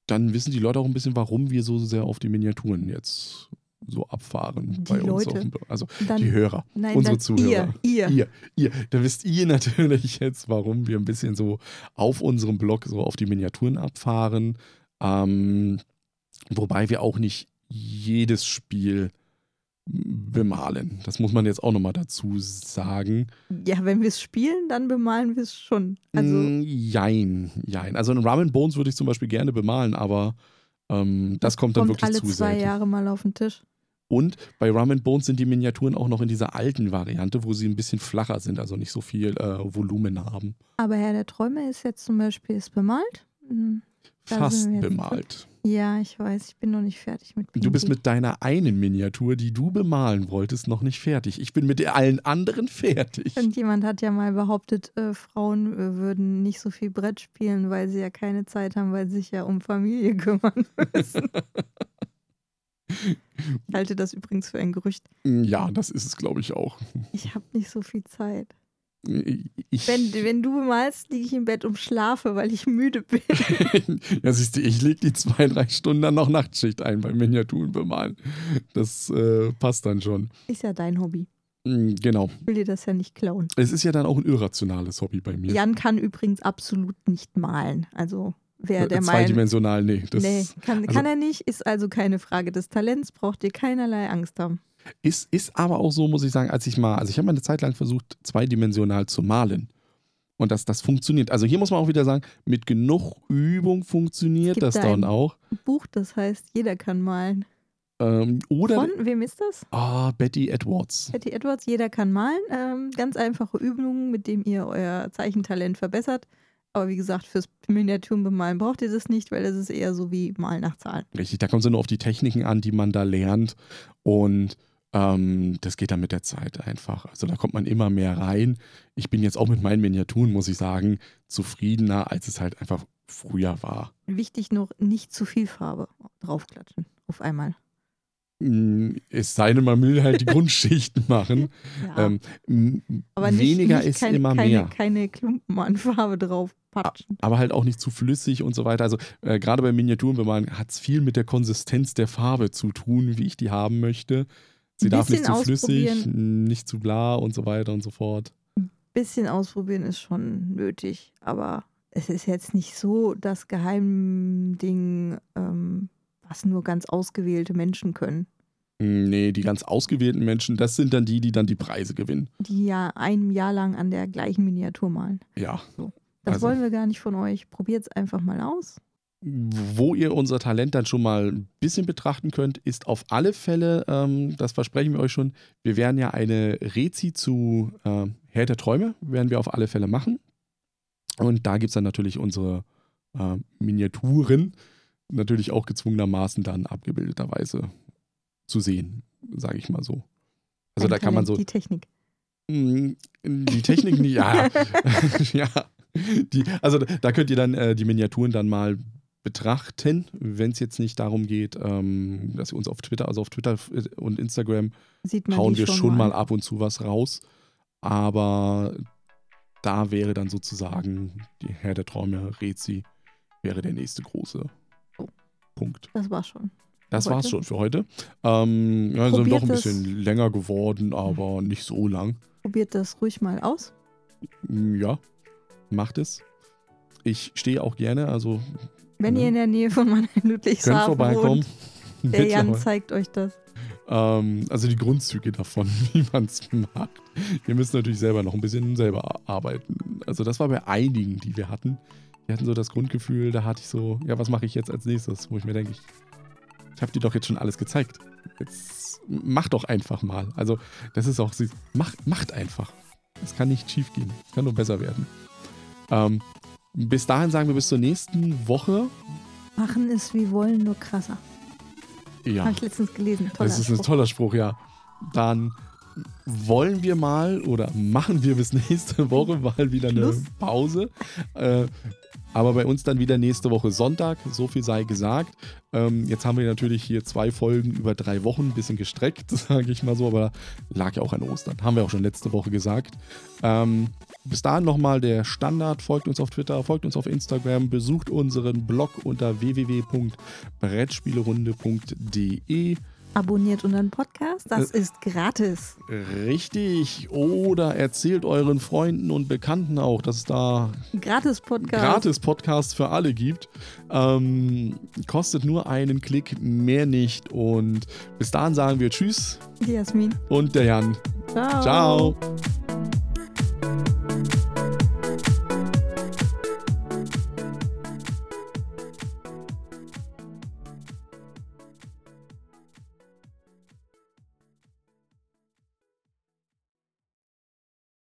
dann wissen die Leute auch ein bisschen, warum wir so sehr auf die Miniaturen jetzt so abfahren Die bei uns. Auf dem, Blog. also Dann, die Hörer. nein, unsere Zuhörer. Ihr, ihr. Ihr, ihr, da wisst ihr *laughs* natürlich jetzt, warum wir ein bisschen so auf unserem Blog so auf die Miniaturen abfahren. Ähm, wobei wir auch nicht jedes Spiel bemalen. Das muss man jetzt auch nochmal dazu sagen. Ja, wenn wir es spielen, dann bemalen wir es schon. Also, Mm, jein, jein. Also in Ramen Bones würde ich zum Beispiel gerne bemalen, aber ähm, das kommt dann kommt wirklich alle zu zwei selten. Jahre mal auf den Tisch. Und bei Ramen Bones sind die Miniaturen auch noch in dieser alten Variante, wo sie ein bisschen flacher sind, also nicht so viel äh, Volumen haben. Aber Herr der Träume ist jetzt zum Beispiel ist bemalt. Da Fast bemalt. Ja, ich weiß, ich bin noch nicht fertig mit Du bist Pinky. mit deiner einen Miniatur, die du bemalen wolltest, noch nicht fertig. Ich bin mit allen anderen fertig. Irgendjemand hat ja mal behauptet, äh, Frauen äh, würden nicht so viel Brett spielen, weil sie ja keine Zeit haben, weil sie sich ja um Familie *laughs* kümmern müssen. ich halte das übrigens für ein Gerücht. Ja, das ist es, glaube ich, auch. Ich habe nicht so viel Zeit. Ich, Wenn, wenn du bemalst, liege ich im Bett und schlafe, weil ich müde bin. *laughs* ja, siehst du, ich lege die zwei, drei Stunden dann noch Nachtschicht ein beim Miniaturen bemalen. Das äh, passt dann schon. Ist ja dein Hobby. Mm, Genau. Ich will dir das ja nicht klauen. Es ist ja dann auch ein irrationales Hobby bei mir. Jan kann übrigens absolut nicht malen. Also wer der Äh, meint, Zweidimensional, nee. Das nee, kann, also- kann er nicht, ist also keine Frage des Talents, braucht ihr keinerlei Angst haben. Ist, ist aber auch so, muss ich sagen, als ich mal, also ich habe mal eine Zeit lang versucht, zweidimensional zu malen. Und das, das funktioniert. Also hier muss man auch wieder sagen, mit genug Übung funktioniert das da dann ein- auch. Buch, das heißt, jeder kann malen. Ähm, oder Von wem ist das? ah, Betty Edwards. Betty Edwards, jeder kann malen. Ähm, ganz einfache Übungen, mit denen ihr euer Zeichentalent verbessert. Aber wie gesagt, fürs Miniaturenbemalen braucht ihr das nicht, weil das ist eher so wie Malen nach Zahlen. Richtig, da kommt es ja nur auf die Techniken an, die man da lernt. Und Ähm, das geht dann mit der Zeit einfach. Also da kommt man immer mehr rein. Ich bin jetzt auch mit meinen Miniaturen, muss ich sagen, zufriedener, als es halt einfach früher war. Wichtig noch, nicht zu viel Farbe draufklatschen auf einmal. Mm, Es sei denn, man will halt die *laughs* Grundschichten machen. Ja. Ähm, aber nicht, weniger nicht ist keine, immer keine, mehr. keine Klumpen an Farbe draufpatschen. aber halt auch nicht zu flüssig und so weiter. Also äh, gerade bei Miniaturen bemalen hat es viel mit der Konsistenz der Farbe zu tun, wie ich die haben möchte. Sie Ein darf nicht zu flüssig, nicht zu blau und so weiter und so fort. Bisschen ausprobieren ist schon nötig, aber es ist jetzt nicht so das Geheimding, ähm, was nur ganz ausgewählte Menschen können, Mm, Nee, die ganz ausgewählten Menschen, das sind dann die, die dann die Preise gewinnen. die ja ein Jahr lang an der gleichen Miniatur malen. Ja. Das Also- wollen wir gar nicht von euch. Probiert es einfach mal aus. Wo ihr unser Talent dann schon mal ein bisschen betrachten könnt, ist auf alle Fälle, ähm, das versprechen wir euch schon, wir werden ja eine Rezi zu äh, Herr der Träume, werden wir auf alle Fälle machen. Und da gibt es dann natürlich unsere äh, Miniaturen, natürlich auch gezwungenermaßen dann abgebildeterweise zu sehen, sage ich mal so. Also Ein da kann man Talent, so, Die Technik. Mm, Die Technik nicht, ja. *laughs* *laughs* ja. Die, also da könnt ihr dann äh, die Miniaturen dann mal betrachten, wenn es jetzt nicht darum geht, ähm, dass ihr uns auf Twitter, also auf Twitter und Instagram hauen wir schon mal mal. ab und zu was raus. Aber da wäre dann sozusagen die Herr der Träume, Rezi, wäre der nächste große Oh. Punkt. Das war's schon. Das Für war's heute? schon für heute. Ähm, ja, sind doch ein bisschen länger geworden, aber nicht so lang. Probiert das ruhig mal aus. Ja, macht es. Ich stehe auch gerne, also Wenn Ja. ihr in der Nähe von Mannheim könnt Ludwigshafen vorbeikommen. wohnt. Der Jan Mittlerweile. zeigt euch das. ähm, also die Grundzüge davon, *laughs* wie man es macht. Wir müssen natürlich selber noch ein bisschen selber arbeiten. Also das war bei einigen, die wir hatten. Die hatten so das Grundgefühl, da hatte ich so, ja, was mache ich jetzt als nächstes? Wo ich mir denke, ich, ich habe dir doch jetzt schon alles gezeigt. Jetzt mach doch einfach mal. Also das ist auch, macht, macht einfach. Es kann nicht schief gehen. Es kann nur besser werden. Ähm, bis dahin sagen wir bis zur nächsten Woche. Machen ist wie wollen, nur krasser. Ja. Habe ich letztens gelesen. Toller Das ist ein Spruch. toller Spruch, ja. Dann wollen wir mal oder machen wir bis *laughs* nächste Woche mal wieder eine Schluss. Pause. Äh, aber bei uns dann wieder nächste Woche Sonntag, so viel sei gesagt. Ähm, jetzt haben wir natürlich hier zwei Folgen über drei Wochen, ein bisschen gestreckt, *laughs* sage ich mal so, aber lag ja auch an Ostern, haben wir auch schon letzte Woche gesagt. Ähm, bis dahin nochmal der Standard, folgt uns auf Twitter, folgt uns auf Instagram, besucht unseren Blog unter www.brettspielerunde.de. Abonniert unseren Podcast. Das Äh. ist gratis. Richtig. Oder erzählt euren Freunden und Bekannten auch, dass es da Gratis Podcast. gratis Podcasts für alle gibt. Ähm, kostet nur einen Klick, mehr nicht. Und bis dahin sagen wir Tschüss Die Jasmin. und der Jan. Ciao. Ciao.